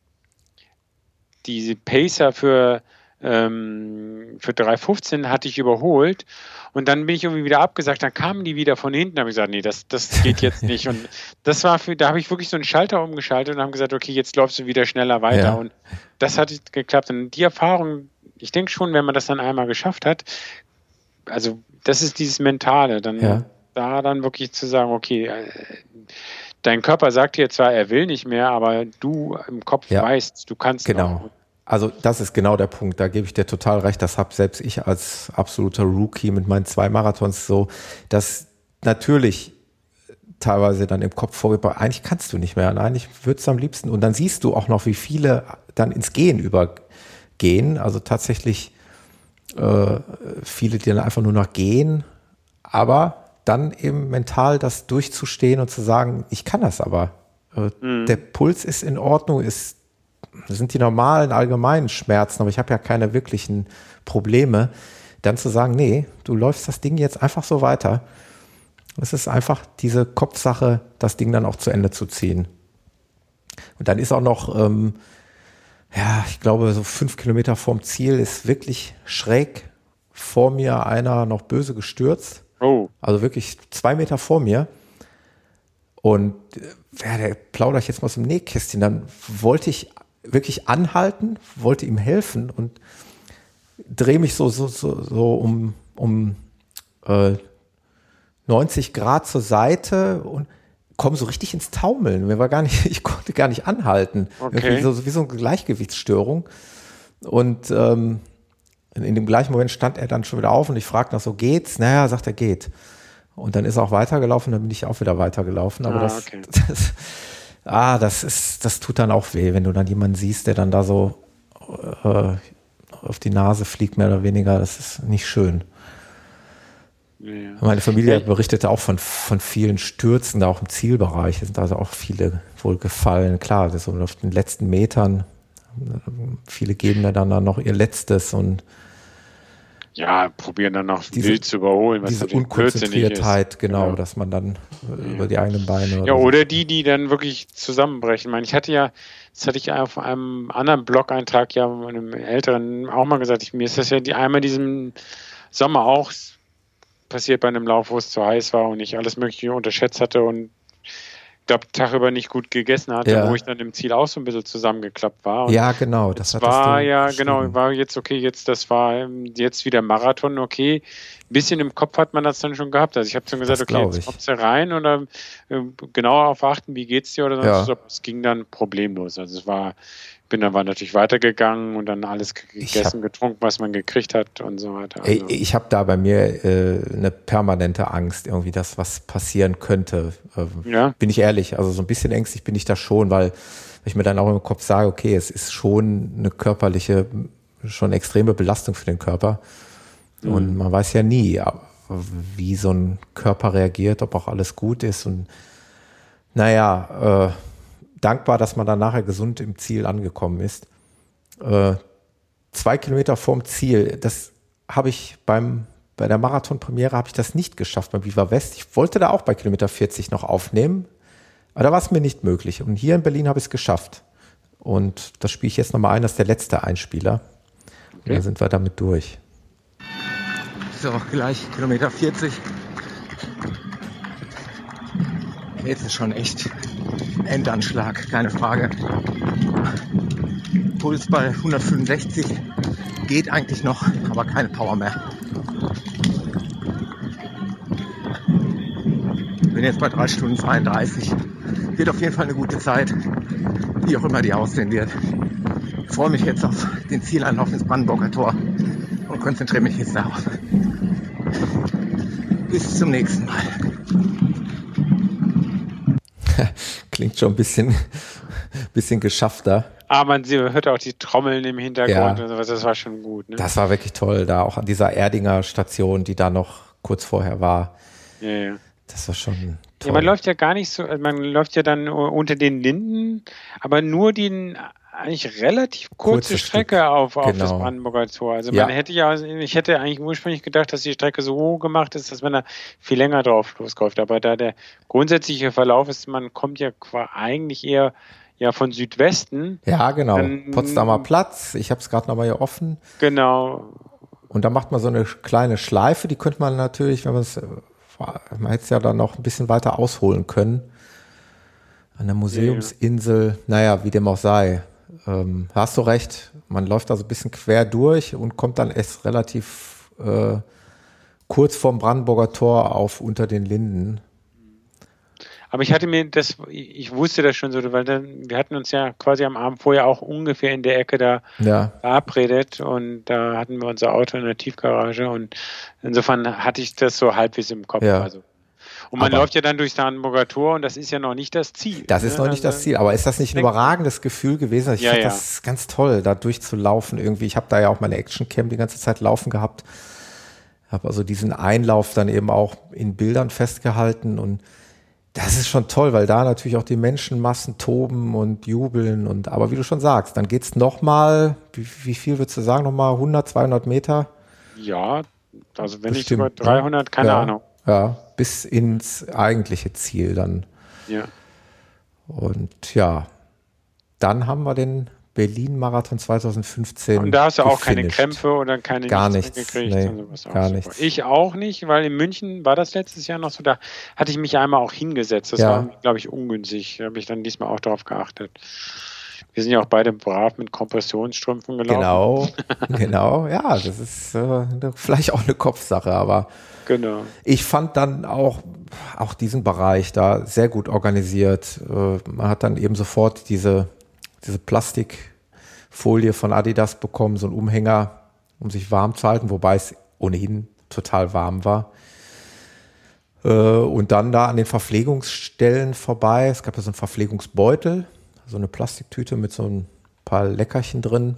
diese Pacer für, ähm, für 3,15 hatte ich überholt und dann bin ich irgendwie wieder abgesagt, dann kamen die wieder von hinten, habe ich gesagt, nee, das, das geht jetzt nicht. Und das war für, da habe ich wirklich so einen Schalter umgeschaltet und haben gesagt, okay, jetzt läufst du wieder schneller weiter. Ja. Und das hat geklappt. Und die Erfahrung, ich denke schon, wenn man das dann einmal geschafft hat, also das ist dieses Mentale, dann ja. da dann wirklich zu sagen, okay, äh, dein Körper sagt dir zwar, er will nicht mehr, aber du im Kopf ja. weißt, du kannst. Genau. Noch. Also das ist genau der Punkt, da gebe ich dir total recht, das habe selbst ich als absoluter Rookie mit meinen zwei Marathons so, dass natürlich teilweise dann im Kopf vorgebracht, eigentlich kannst du nicht mehr, eigentlich würdest du am liebsten. Und dann siehst du auch noch, wie viele dann ins Gehen übergehen, also tatsächlich äh, viele, die dann einfach nur noch gehen, aber dann eben mental das durchzustehen und zu sagen, ich kann das aber. Äh, mhm. Der Puls ist in Ordnung, ist das sind die normalen allgemeinen Schmerzen, aber ich habe ja keine wirklichen Probleme, dann zu sagen, nee, du läufst das Ding jetzt einfach so weiter. Es ist einfach diese Kopfsache, das Ding dann auch zu Ende zu ziehen. Und dann ist auch noch, ähm, ja, ich glaube, so fünf Kilometer vorm Ziel ist wirklich schräg vor mir einer noch böse gestürzt. Oh. Also wirklich zwei Meter vor mir. Und äh, ja, der plaudere ich jetzt mal aus dem Nähkästchen. Dann wollte ich wirklich anhalten, wollte ihm helfen und drehe mich so, so, so, so um, um äh, 90 Grad zur Seite und komme so richtig ins Taumeln. Mir war gar nicht, ich konnte gar nicht anhalten. Okay. So, wie so eine Gleichgewichtsstörung. Und ähm, in dem gleichen Moment stand er dann schon wieder auf und ich fragte nach so, geht's? Naja, sagt er, geht. Und dann ist er auch weitergelaufen, dann bin ich auch wieder weitergelaufen. Aber ah, das, okay. das, ah, das ist, das tut dann auch weh, wenn du dann jemanden siehst, der dann da so äh, auf die Nase fliegt, mehr oder weniger. Das ist nicht schön. Ja. Meine Familie ja. berichtete auch von, von vielen Stürzen, da auch im Zielbereich. Es sind also auch viele wohl gefallen. Klar, das ist so auf den letzten Metern. Viele geben ja dann, dann noch ihr Letztes und ja, probieren dann noch diese, wild zu überholen, was diese Unkonzentriertheit, ist. genau, ja. dass man dann ja. über die eigenen Beine. Oder ja, oder so. die, die dann wirklich zusammenbrechen. Ich meine, ich hatte ja, das hatte ich auf einem anderen Blog-Eintrag ja einem älteren auch mal gesagt, ich, mir ist das ja die, einmal diesen Sommer auch passiert bei einem Lauf, wo es zu heiß war und ich alles Mögliche unterschätzt hatte und glaube, Tag über nicht gut gegessen hatte, ja. wo ich dann im Ziel auch so ein bisschen zusammengeklappt war. Und ja, genau. Das war ja, genau, war jetzt okay, jetzt, das war ähm, jetzt wieder Marathon, okay. Ein bisschen im Kopf hat man das dann schon gehabt. Also ich habe dann gesagt, das okay, jetzt kommst du rein oder äh, genauer auf achten, wie geht's dir oder sonst ja. Es ging dann problemlos. Also es war, bin dann war natürlich weitergegangen und dann alles gegessen, hab, getrunken, was man gekriegt hat und so weiter. Also. Ich habe da bei mir äh, eine permanente Angst, irgendwie, dass was passieren könnte. Äh, ja. Bin ich ehrlich, also so ein bisschen ängstlich bin ich da schon, weil ich mir dann auch im Kopf sage, okay, es ist schon eine körperliche, schon extreme Belastung für den Körper. Mhm. Und man weiß ja nie, wie so ein Körper reagiert, ob auch alles gut ist. Und naja, äh, dankbar, dass man dann nachher gesund im Ziel angekommen ist. Äh, zwei Kilometer vorm Ziel, das habe ich beim bei der Marathon-Premiere habe ich das nicht geschafft beim Viva West. Ich wollte da auch bei Kilometer 40 noch aufnehmen, aber da war es mir nicht möglich. Und hier in Berlin habe ich es geschafft. Und das spiele ich jetzt nochmal ein, das ist der letzte Einspieler. Okay. dann sind wir damit durch. So, gleich Kilometer 40. Jetzt ist schon echt Endanschlag, keine Frage. Puls bei 165 geht eigentlich noch, aber keine Power mehr. Bin jetzt bei 3 Stunden 32. Wird auf jeden Fall eine gute Zeit, wie auch immer die aussehen wird. Ich freue mich jetzt auf den Zieleinlauf ins Brandenburger Tor und konzentriere mich jetzt darauf. Bis zum nächsten Mal. Klingt schon ein bisschen, bisschen geschaffter. Aber man hört auch die Trommeln im Hintergrund ja, und sowas, das war schon gut. Ne? Das war wirklich toll, da auch an dieser Erdinger Station, die da noch kurz vorher war. Ja, ja. Das war schon toll. Ja, man läuft ja gar nicht so, man läuft ja dann unter den Linden, aber nur den eigentlich relativ kurze, Kurzes Strecke Stück. auf, auf das Genau. Brandenburger Tor. Also Ja. man hätte ja, ich hätte eigentlich ursprünglich gedacht, dass die Strecke so gemacht ist, dass man da viel länger drauf losläuft. Aber da der grundsätzliche Verlauf ist, man kommt ja eigentlich eher ja von Südwesten. Ja, genau. Dann- Potsdamer Platz. Ich habe es gerade nochmal hier offen. Genau. Und da macht man so eine kleine Schleife, die könnte man natürlich, wenn man es, äh, man hätte es ja dann noch ein bisschen weiter ausholen können. An der Museumsinsel, naja, wie dem auch sei. Ähm, hast du recht, man läuft da so ein bisschen quer durch und kommt dann erst relativ äh, kurz vorm Brandenburger Tor auf unter den Linden. Aber ich hatte mir das, ich wusste das schon so, weil dann, wir hatten uns ja quasi am Abend vorher auch ungefähr in der Ecke da Ja, verabredet und da hatten wir unser Auto in der Tiefgarage und insofern hatte ich das so halbwegs im Kopf. Ja. Also. Und man Aber- läuft ja dann durchs Brandenburger Tor und das ist ja noch nicht das Ziel. das ist ne? noch nicht das Also, Ziel, aber ist das nicht ein überragendes Gefühl gewesen? Ich Ja, finde ja. das ganz toll, da durchzulaufen irgendwie. Ich habe da ja auch meine Actioncam die ganze Zeit laufen gehabt. Habe also diesen Einlauf dann eben auch in Bildern festgehalten und das ist schon toll, weil da natürlich auch die Menschenmassen toben und jubeln und aber wie du schon sagst, dann geht's noch mal, wie, wie viel würdest du sagen, noch mal 100, 200 Meter? Ja, also wenn Bestimmt, nicht über 300, keine ja, Ahnung. Ja, bis ins eigentliche Ziel dann. Ja. Und ja, dann haben wir den Berlin-Marathon 2015. Und da hast du auch keine gefinisht. Krämpfe oder keine Gar nichts nichts, gekriegt nee. Auch gar nichts. Ich auch nicht, weil in München war das letztes Jahr noch so, da hatte ich mich einmal auch hingesetzt. Das Ja. war, glaube ich, ungünstig. Da habe ich dann diesmal auch darauf geachtet. Wir sind ja auch beide brav mit Kompressionsstrümpfen gelaufen. Genau, genau, ja, das ist äh, vielleicht auch eine Kopfsache, aber Genau. ich fand dann auch, auch diesen Bereich da sehr gut organisiert. Äh, man hat dann eben sofort diese, diese Plastikfolie von Adidas bekommen, so ein Umhänger, um sich warm zu halten, wobei es ohnehin total warm war. Äh, und dann da an den Verpflegungsstellen vorbei. Es gab ja so einen Verpflegungsbeutel, so eine Plastiktüte mit so ein paar Leckerchen drin.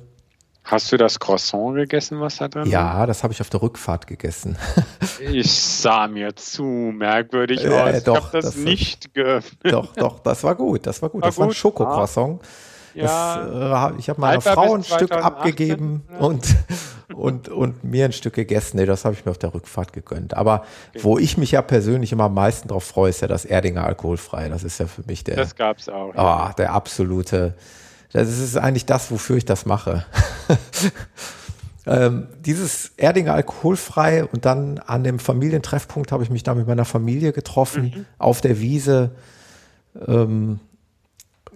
Hast du das Croissant gegessen, was da drin Ja, das habe ich auf der Rückfahrt gegessen. Ich sah mir zu merkwürdig Ja, aus. doch, ich habe das, das- nicht geöffnet. doch, doch, das war gut. Das war gut. War das war ein gut? Schokocroissant. Ja. Das, äh, ich habe meiner Frau ein Stück 2018, abgegeben ja. und, und, und mir ein Stück gegessen. Nee, das habe ich mir auf der Rückfahrt gegönnt. Aber wo ich mich ja persönlich immer am meisten drauf freue, ist ja das Erdinger alkoholfrei. Das ist ja für mich der, Das gab's auch. oh, der absolute, das ist eigentlich das, wofür ich das mache. ähm, dieses Erdinger alkoholfrei und dann an dem Familientreffpunkt habe ich mich da mit meiner Familie getroffen, Mhm. auf der Wiese ähm,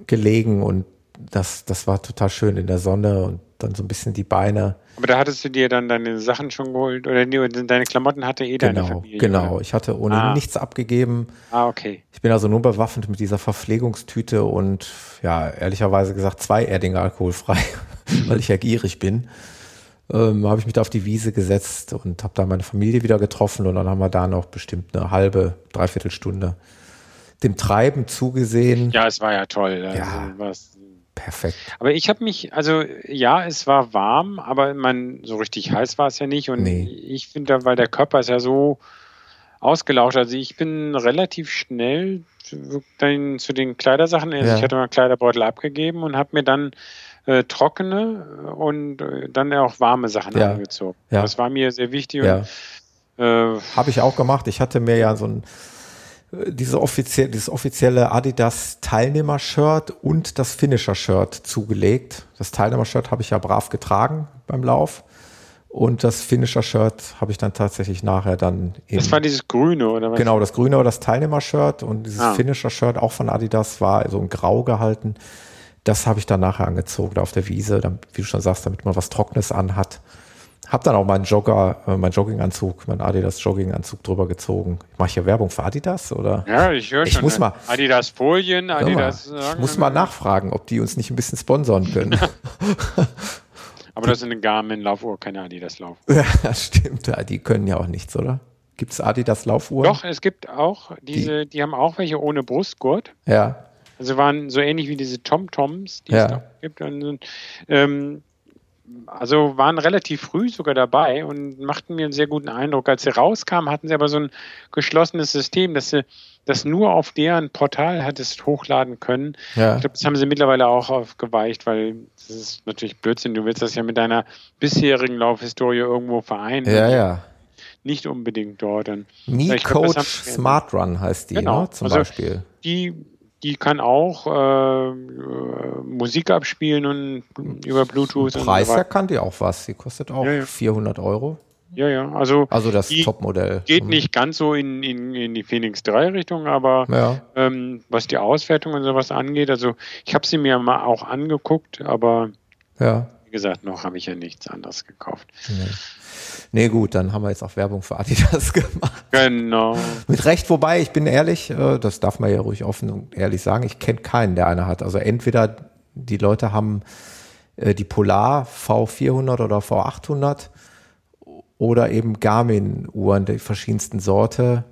gelegen und das, das war total schön in der Sonne und dann so ein bisschen die Beine. Aber da hattest du dir dann deine Sachen schon geholt oder deine Klamotten hatte eh deine Genau, Familie. genau. Oder? Ich hatte ohnehin Ah. nichts abgegeben. Ah, okay. Ich bin also nur bewaffnet mit dieser Verpflegungstüte und ja, ehrlicherweise gesagt zwei Erdinger alkoholfrei, weil ich ja gierig bin. Ähm, habe ich mich da auf die Wiese gesetzt und habe da meine Familie wieder getroffen und dann haben wir da noch bestimmt eine halbe, dreiviertel Stunde dem Treiben zugesehen. Ja, es war ja toll. Also, Ja. was, Perfekt. aber ich habe mich, also ja, es war warm, aber man so richtig heiß war es ja nicht. Und Nee. ich finde, weil der Körper ist ja so ausgelaugt. Also ich bin relativ schnell zu- dann zu den Kleidersachen. Also Ja. ich hatte meinen Kleiderbeutel abgegeben und habe mir dann äh, trockene und äh, dann auch warme Sachen Ja. angezogen. Ja. Das war mir sehr wichtig. Ja. Äh, Habe ich auch gemacht. Ich hatte mir ja so ein diese offiziell, dieses offizielle Adidas Teilnehmer-Shirt und das Finisher-Shirt zugelegt. Das Teilnehmer-Shirt habe ich ja brav getragen beim Lauf. Und das Finisher-Shirt habe ich dann tatsächlich nachher dann in, das war dieses Grüne, oder was? genau, das grüne oder das Teilnehmer-Shirt und dieses Ah. Finisher-Shirt auch von Adidas war so in grau gehalten. Das habe ich dann nachher angezogen, da auf der Wiese, dann, wie du schon sagst, damit man was Trockenes anhat. Hab dann auch meinen Jogger, äh, meinen Jogginganzug, meinen Adidas Jogginganzug drüber gezogen. Mache ich hier Werbung für Adidas oder? Ja, ich höre Ich schon. muss mal- Adidas Folien, Hör mal, Adidas. ich muss mal nachfragen, ob die uns nicht ein bisschen sponsern können. Aber das ist eine Garmin-Laufuhr, keine Adidas-Laufuhr. ja, stimmt. Ja, die können ja auch nichts, oder? Gibt es Adidas Laufuhren? Doch, es gibt auch diese, die, haben auch welche ohne Brustgurt. Ja, Also waren so ähnlich wie diese Tom-Toms, die Ja. es da gibt. Und, ähm, also waren relativ früh sogar dabei und machten mir einen sehr guten Eindruck. Als sie rauskamen, hatten sie aber so ein geschlossenes System, dass sie das nur auf deren Portal hattest hochladen können. Ja. Ich glaube, das haben sie mittlerweile auch aufgeweicht, weil das ist natürlich Blödsinn. Du willst das ja mit deiner bisherigen Laufhistorie irgendwo vereinen. Ja, ja. Nicht unbedingt dort. Und Me ich glaub, das Coach haben- Smart Run heißt die, Genau. ne, zum Also, Beispiel. die, die kann auch äh, äh, Musik abspielen und über Bluetooth und Preis so kann die auch was. Die kostet auch Ja, ja. 400 Euro. Ja, ja. Also, Also das Topmodell. geht Hm. nicht ganz so in, in, in die Phoenix 3 Richtung, aber Ja. ähm, was die Auswertung und sowas angeht, also ich habe sie mir mal auch angeguckt, aber Ja. wie gesagt, noch habe ich ja nichts anderes gekauft. Nee, gut, dann haben wir jetzt auch Werbung für Adidas gemacht. Genau. Mit Recht, wobei, ich bin ehrlich, äh, das darf man ja ruhig offen und ehrlich sagen, ich kenne keinen, der eine hat. Also entweder die Leute haben äh, die Polar V400 oder V800 oder eben Garmin-Uhren der verschiedensten Sorte.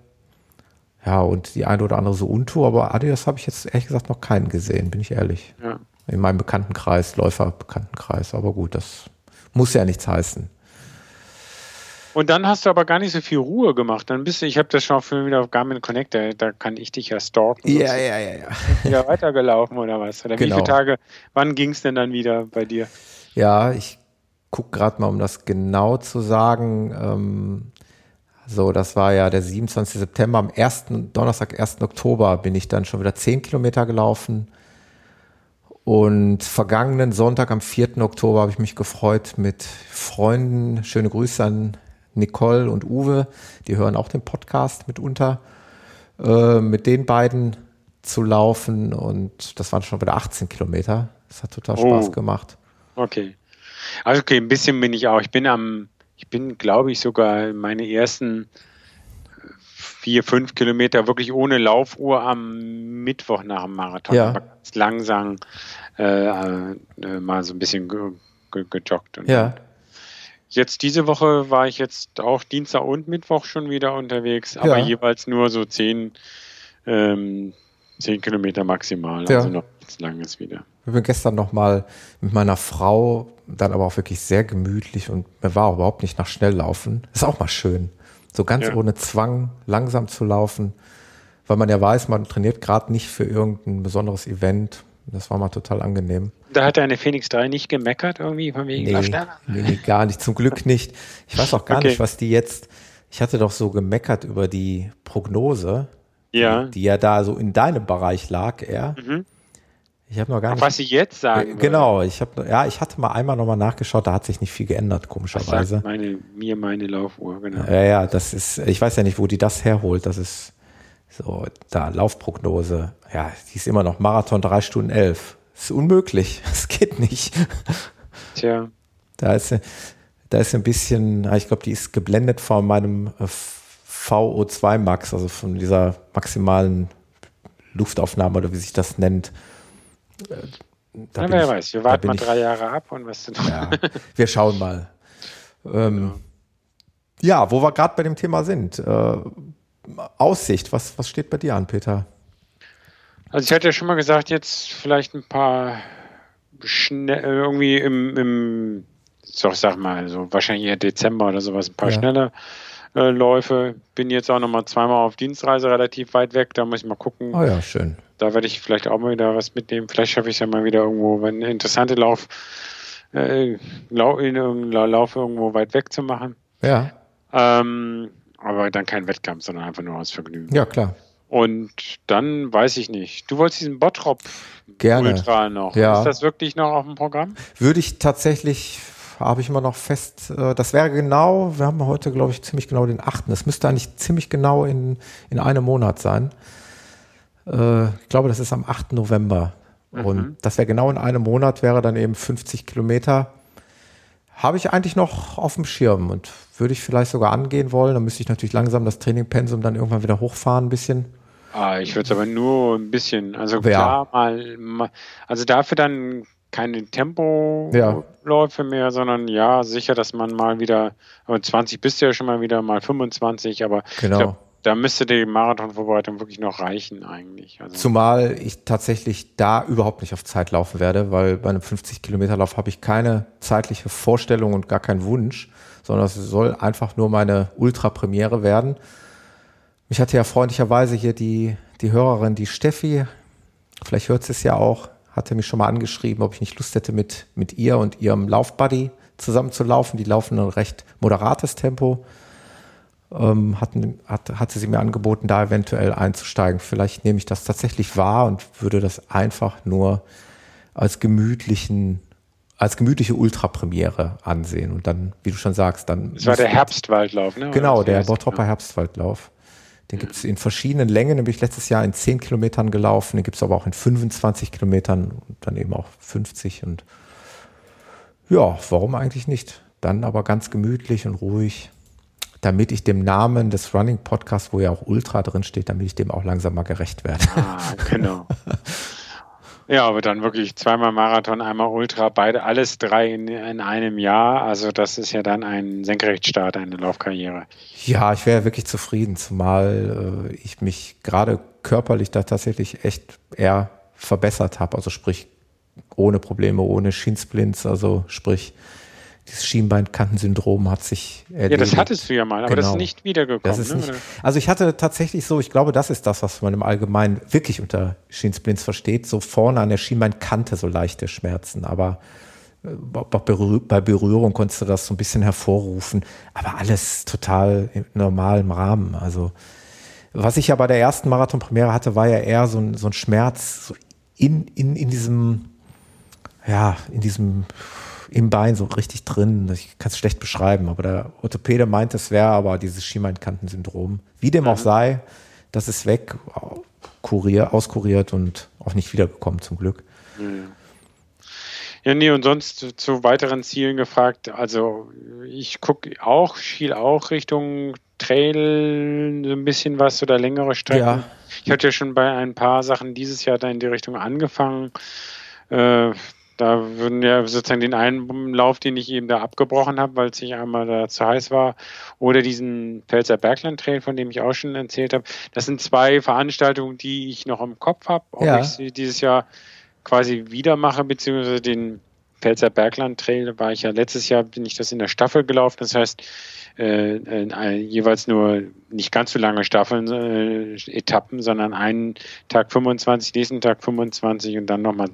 Ja, und die eine oder andere so Unto, aber Adidas habe ich jetzt ehrlich gesagt noch keinen gesehen, bin ich ehrlich. Ja. In meinem Bekanntenkreis, Läuferbekanntenkreis, aber gut, das muss ja nichts heißen. Und dann hast du aber gar nicht so viel Ruhe gemacht. Dann bist du, ich habe das schon für wieder auf Garmin Connect, da, da kann ich dich ja stalken. Ja, ja, ja, ja. Wieder weitergelaufen oder was? Oder wie Genau. viele Tage, wann ging es denn dann wieder bei dir? Ja, ich gucke gerade mal, um das genau zu sagen. Ähm, so, das war ja der 27. September. Am 1. Donnerstag, 1. Oktober bin ich dann schon wieder 10 Kilometer gelaufen. Und vergangenen Sonntag, am 4. Oktober, habe ich mich gefreut mit Freunden. Schöne Grüße an Nicole und Uwe. Die hören auch den Podcast mitunter. Äh, mit den beiden zu laufen. Und das waren schon wieder 18 Kilometer. Das hat total Oh. Spaß gemacht. Okay. Also okay, ein bisschen bin ich auch. Ich bin am, ich bin, glaube ich, sogar meine ersten vier, fünf Kilometer wirklich ohne Laufuhr am Mittwoch nach dem Marathon. Ja. Ganz langsam äh, äh, mal so ein bisschen ge ge gejoggt. Und Ja. Jetzt diese Woche war ich jetzt auch Dienstag und Mittwoch schon wieder unterwegs, aber Ja. jeweils nur so zehn, ähm, zehn Kilometer maximal, Ja. also noch nichts Langes wieder. Ich bin gestern noch mal mit meiner Frau, dann aber auch wirklich sehr gemütlich und mir war überhaupt nicht nach Schnelllaufen. Ist auch mal schön, so ganz Ja. ohne Zwang langsam zu laufen, weil man ja weiß, man trainiert gerade nicht für irgendein besonderes Event. Das war mal total angenehm. Da hat deine Phoenix 3 nicht gemeckert irgendwie von wegen Nee, nee, gar nicht. Zum Glück nicht. Ich weiß auch gar Okay. nicht, was die jetzt. Ich hatte doch so gemeckert über die Prognose, Ja. die ja da so in deinem Bereich lag, eher. Mhm. Ich habe noch gar Auf nicht. was ich jetzt sagen Äh. Genau, ich habe ja, ich hatte mal einmal nochmal nachgeschaut, da hat sich nicht viel geändert, komischerweise. meine, mir meine Laufuhr, genau. Ja, ja, das ist, ich weiß ja nicht, wo die das herholt. Das ist so, da, Laufprognose. Ja, die ist immer noch Marathon drei Stunden elf. ist unmöglich. Es geht nicht. Tja, Da ist, da ist ein bisschen, ah, ich glaube, die ist geblendet von meinem äh, VO2 Max, also von dieser maximalen Luftaufnahme oder wie sich das nennt. Äh, da bin wer ich- weiß. Wir warten mal ich- drei Jahre ab und was noch. Ja, wir schauen mal. Ähm, ja, wo wir gerade bei dem Thema sind. Äh, Aussicht, was, was steht bei dir an, Peter? Also ich hatte ja schon mal gesagt, jetzt vielleicht ein paar schnell irgendwie im, im so, ich sag mal, so wahrscheinlich eher Dezember oder sowas, ein paar Ja. schnelle äh, Läufe. Bin jetzt auch noch mal zweimal auf Dienstreise relativ weit weg, da muss ich mal gucken. Oh ja, schön. Da werde ich vielleicht auch mal wieder was mitnehmen. Vielleicht schaffe ich es ja mal wieder irgendwo, wenn eine interessante Lauf, äh, Lau in irgendeinem Lauf irgendwo weit weg zu machen. Ja, Ähm, aber dann kein Wettkampf, sondern einfach nur aus Vergnügen. ja, klar. Und dann weiß ich nicht. Du wolltest diesen Bottrop Gerne. Ultra noch. Ja. Ist das wirklich noch auf dem Programm? Würde ich tatsächlich, habe ich immer noch fest, äh, das wäre genau, wir haben heute, glaube ich, ziemlich genau den 8. Es müsste eigentlich ziemlich genau in, in einem Monat sein. Äh, ich glaube, das ist am 8. November. Und das wäre genau in einem Monat, wäre dann eben 50 Kilometer. Habe ich eigentlich noch auf dem Schirm und würde ich vielleicht sogar angehen wollen. Dann müsste ich natürlich langsam das Trainingpensum dann irgendwann wieder hochfahren ein bisschen. Ah, ich würde es aber nur ein bisschen. Also Ja. klar, mal, mal, also dafür dann keine Tempoläufe mehr, sondern ja, sicher, dass man mal wieder, aber 20 bist du ja schon mal wieder, mal 25, aber Genau. ich glaub, da müsste die Marathonvorbereitung wirklich noch reichen eigentlich. Also Zumal ich tatsächlich da überhaupt nicht auf Zeit laufen werde, weil bei einem 50 Kilometer Lauf habe ich keine zeitliche Vorstellung und gar keinen Wunsch, sondern es soll einfach nur meine Ultra-Premiere werden. Mich hatte ja freundlicherweise hier die, die Hörerin, die Steffi, vielleicht hört sie es ja auch, hatte mich schon mal angeschrieben, ob ich nicht Lust hätte, mit, mit ihr und ihrem Laufbuddy zusammen zu laufen. Die laufen ein recht moderates Tempo. Ähm, hatten, hat, hatte sie mir angeboten, da eventuell einzusteigen. Vielleicht nehme ich das tatsächlich wahr und würde das einfach nur als gemütlichen, als gemütliche Ultrapremiere ansehen. Und dann, wie du schon sagst, dann. Das war der Herbstwaldlauf, ne? Genau, der Bottropper Herbstwaldlauf. Den gibt es in verschiedenen Längen, nämlich letztes Jahr in 10 Kilometern gelaufen, den gibt es aber auch in 25 Kilometern und dann eben auch 50 und ja, warum eigentlich nicht? Dann aber ganz gemütlich und ruhig, damit ich dem Namen des Running Podcasts, wo ja auch Ultra drin steht, damit ich dem auch langsam mal gerecht werde. Ah, genau. Ja, aber dann wirklich zweimal Marathon, einmal Ultra, beide, alles drei in, in einem Jahr. Also das ist ja dann ein Senkrechtstart, eine Laufkarriere. Ja, ich wäre wirklich zufrieden, zumal äh, ich mich gerade körperlich da tatsächlich echt eher verbessert habe. Also sprich, ohne Probleme, ohne Shinsplints, also sprich, dieses Schienbeinkantensyndrom hat sich erledigt. Ja, das hattest du ja mal, aber genau. das ist genau. nicht wiedergekommen. Das ist ne? nicht, also ich hatte tatsächlich so, ich glaube, das ist das, was man im Allgemeinen wirklich unter Schiensplints versteht, so vorne an der Schienbeinkante so leichte Schmerzen, aber äh, bei Berührung konntest du das so ein bisschen hervorrufen, aber alles total im normalen Rahmen. Also was ich ja bei der ersten Marathon-Premiere hatte, war ja eher so ein, so ein Schmerz in, in, in diesem, ja, in diesem im Bein so richtig drin. Ich kann es schlecht beschreiben, aber der Orthopäde meint, es wäre aber dieses Schienbeinkantensyndrom. Wie dem auch mhm. sei, das ist weg, kurier, auskuriert und auch nicht wiedergekommen zum Glück. Mhm. Ja, nee, und sonst zu, zu weiteren Zielen gefragt. Also ich gucke auch, schiel auch Richtung Trail so ein bisschen was oder längere Strecken. Ja. Ich hatte ja schon bei ein paar Sachen dieses Jahr da in die Richtung angefangen. Äh, da würden ja sozusagen den einen Lauf, den ich eben da abgebrochen habe, weil es sich einmal da zu heiß war, oder diesen Pfälzer Bergland Trail, von dem ich auch schon erzählt habe. Das sind zwei Veranstaltungen, die ich noch im Kopf habe, ob ja. ich sie dieses Jahr quasi wieder mache, beziehungsweise den Pfälzer Bergland Trail war ich ja letztes Jahr, bin ich das in der Staffel gelaufen. Das heißt, äh, äh, jeweils nur nicht ganz so lange Staffeln, äh, Etappen, sondern einen Tag 25, nächsten Tag 25 und dann nochmal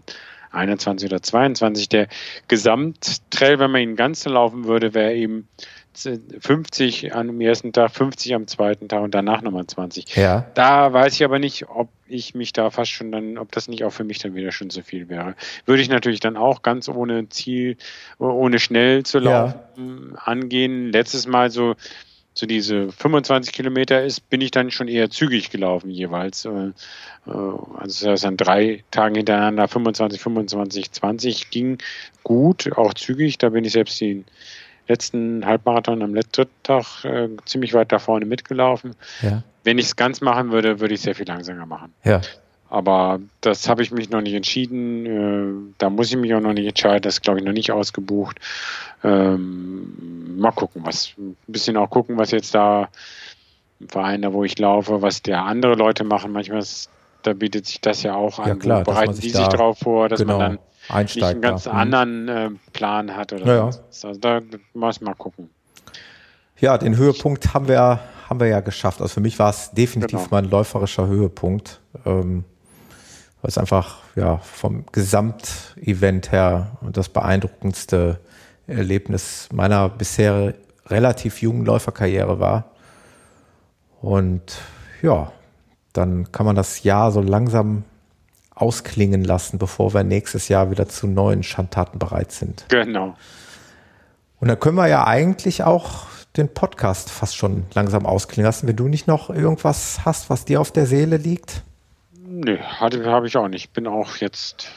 21 oder 22. Der Gesamttrail, wenn man ihn ganz laufen würde, wäre eben 50 am ersten Tag, 50 am zweiten Tag und danach nochmal 20. Ja. Da weiß ich aber nicht, ob ich mich da fast schon dann, ob das nicht auch für mich dann wieder schon zu viel wäre. Würde ich natürlich dann auch ganz ohne Ziel, ohne schnell zu laufen ja. angehen. Letztes Mal so so diese 25 Kilometer ist, bin ich dann schon eher zügig gelaufen jeweils. Äh, äh, also das an drei Tagen hintereinander 25, 25, 20 ging gut, auch zügig. Da bin ich selbst den letzten Halbmarathon am letzten Tag äh, ziemlich weit da vorne mitgelaufen. Ja. Wenn ich es ganz machen würde, würde ich sehr viel langsamer machen. Ja. Aber das habe ich mich noch nicht entschieden. Äh, da muss ich mich auch noch nicht entscheiden. Das ist, glaube ich, noch nicht ausgebucht. Ähm, mal gucken, was ein bisschen auch gucken, was jetzt da im Verein, da wo ich laufe, was der andere Leute machen. Manchmal ist, da bietet sich das ja auch an. Ja, klar, bereiten sich die sich darauf vor, dass genau, man dann nicht einen ganz da. Mhm. anderen äh, Plan hat oder ja, so. Also da muss man gucken. Ja, den Höhepunkt haben wir, haben wir ja geschafft. Also für mich war es definitiv genau. mein läuferischer Höhepunkt. Ähm, weil es einfach ja vom Gesamtevent her das beeindruckendste Erlebnis meiner bisher relativ jungen Läuferkarriere war. Und ja, dann kann man das Jahr so langsam ausklingen lassen, bevor wir nächstes Jahr wieder zu neuen Schandtaten bereit sind. Genau. Und dann können wir ja eigentlich auch den Podcast fast schon langsam ausklingen lassen, wenn du nicht noch irgendwas hast, was dir auf der Seele liegt. Nö, hatte habe ich auch nicht. Bin auch jetzt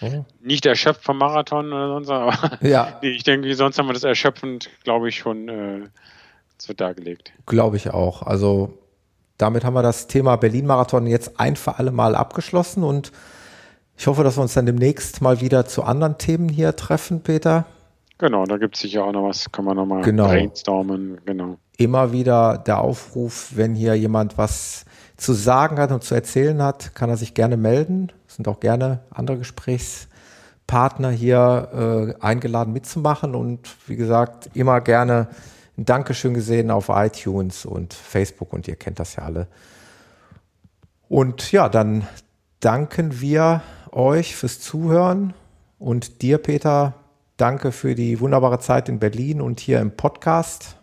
oh. nicht erschöpft vom Marathon oder sonst, aber ja. ich denke, sonst haben wir das erschöpfend, glaube ich, schon äh, so dargelegt. Glaube ich auch. Also damit haben wir das Thema Berlin-Marathon jetzt ein für alle Mal abgeschlossen und ich hoffe, dass wir uns dann demnächst mal wieder zu anderen Themen hier treffen, Peter. Genau, da gibt es sicher auch noch was, kann man nochmal genau. brainstormen, genau. immer wieder der Aufruf, wenn hier jemand was zu sagen hat und zu erzählen hat, kann er sich gerne melden. Es sind auch gerne andere Gesprächspartner hier äh, eingeladen mitzumachen und wie gesagt, immer gerne ein Dankeschön gesehen auf iTunes und Facebook und ihr kennt das ja alle. Und ja, dann danken wir euch fürs Zuhören und dir, Peter, danke für die wunderbare Zeit in Berlin und hier im Podcast.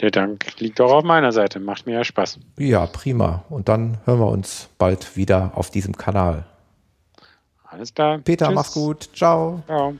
Der Dank liegt auch auf meiner Seite. Macht mir ja Spaß. Ja, prima. Und dann hören wir uns bald wieder auf diesem Kanal. Alles klar. Peter, Tschüss. mach's gut. Ciao. Ciao.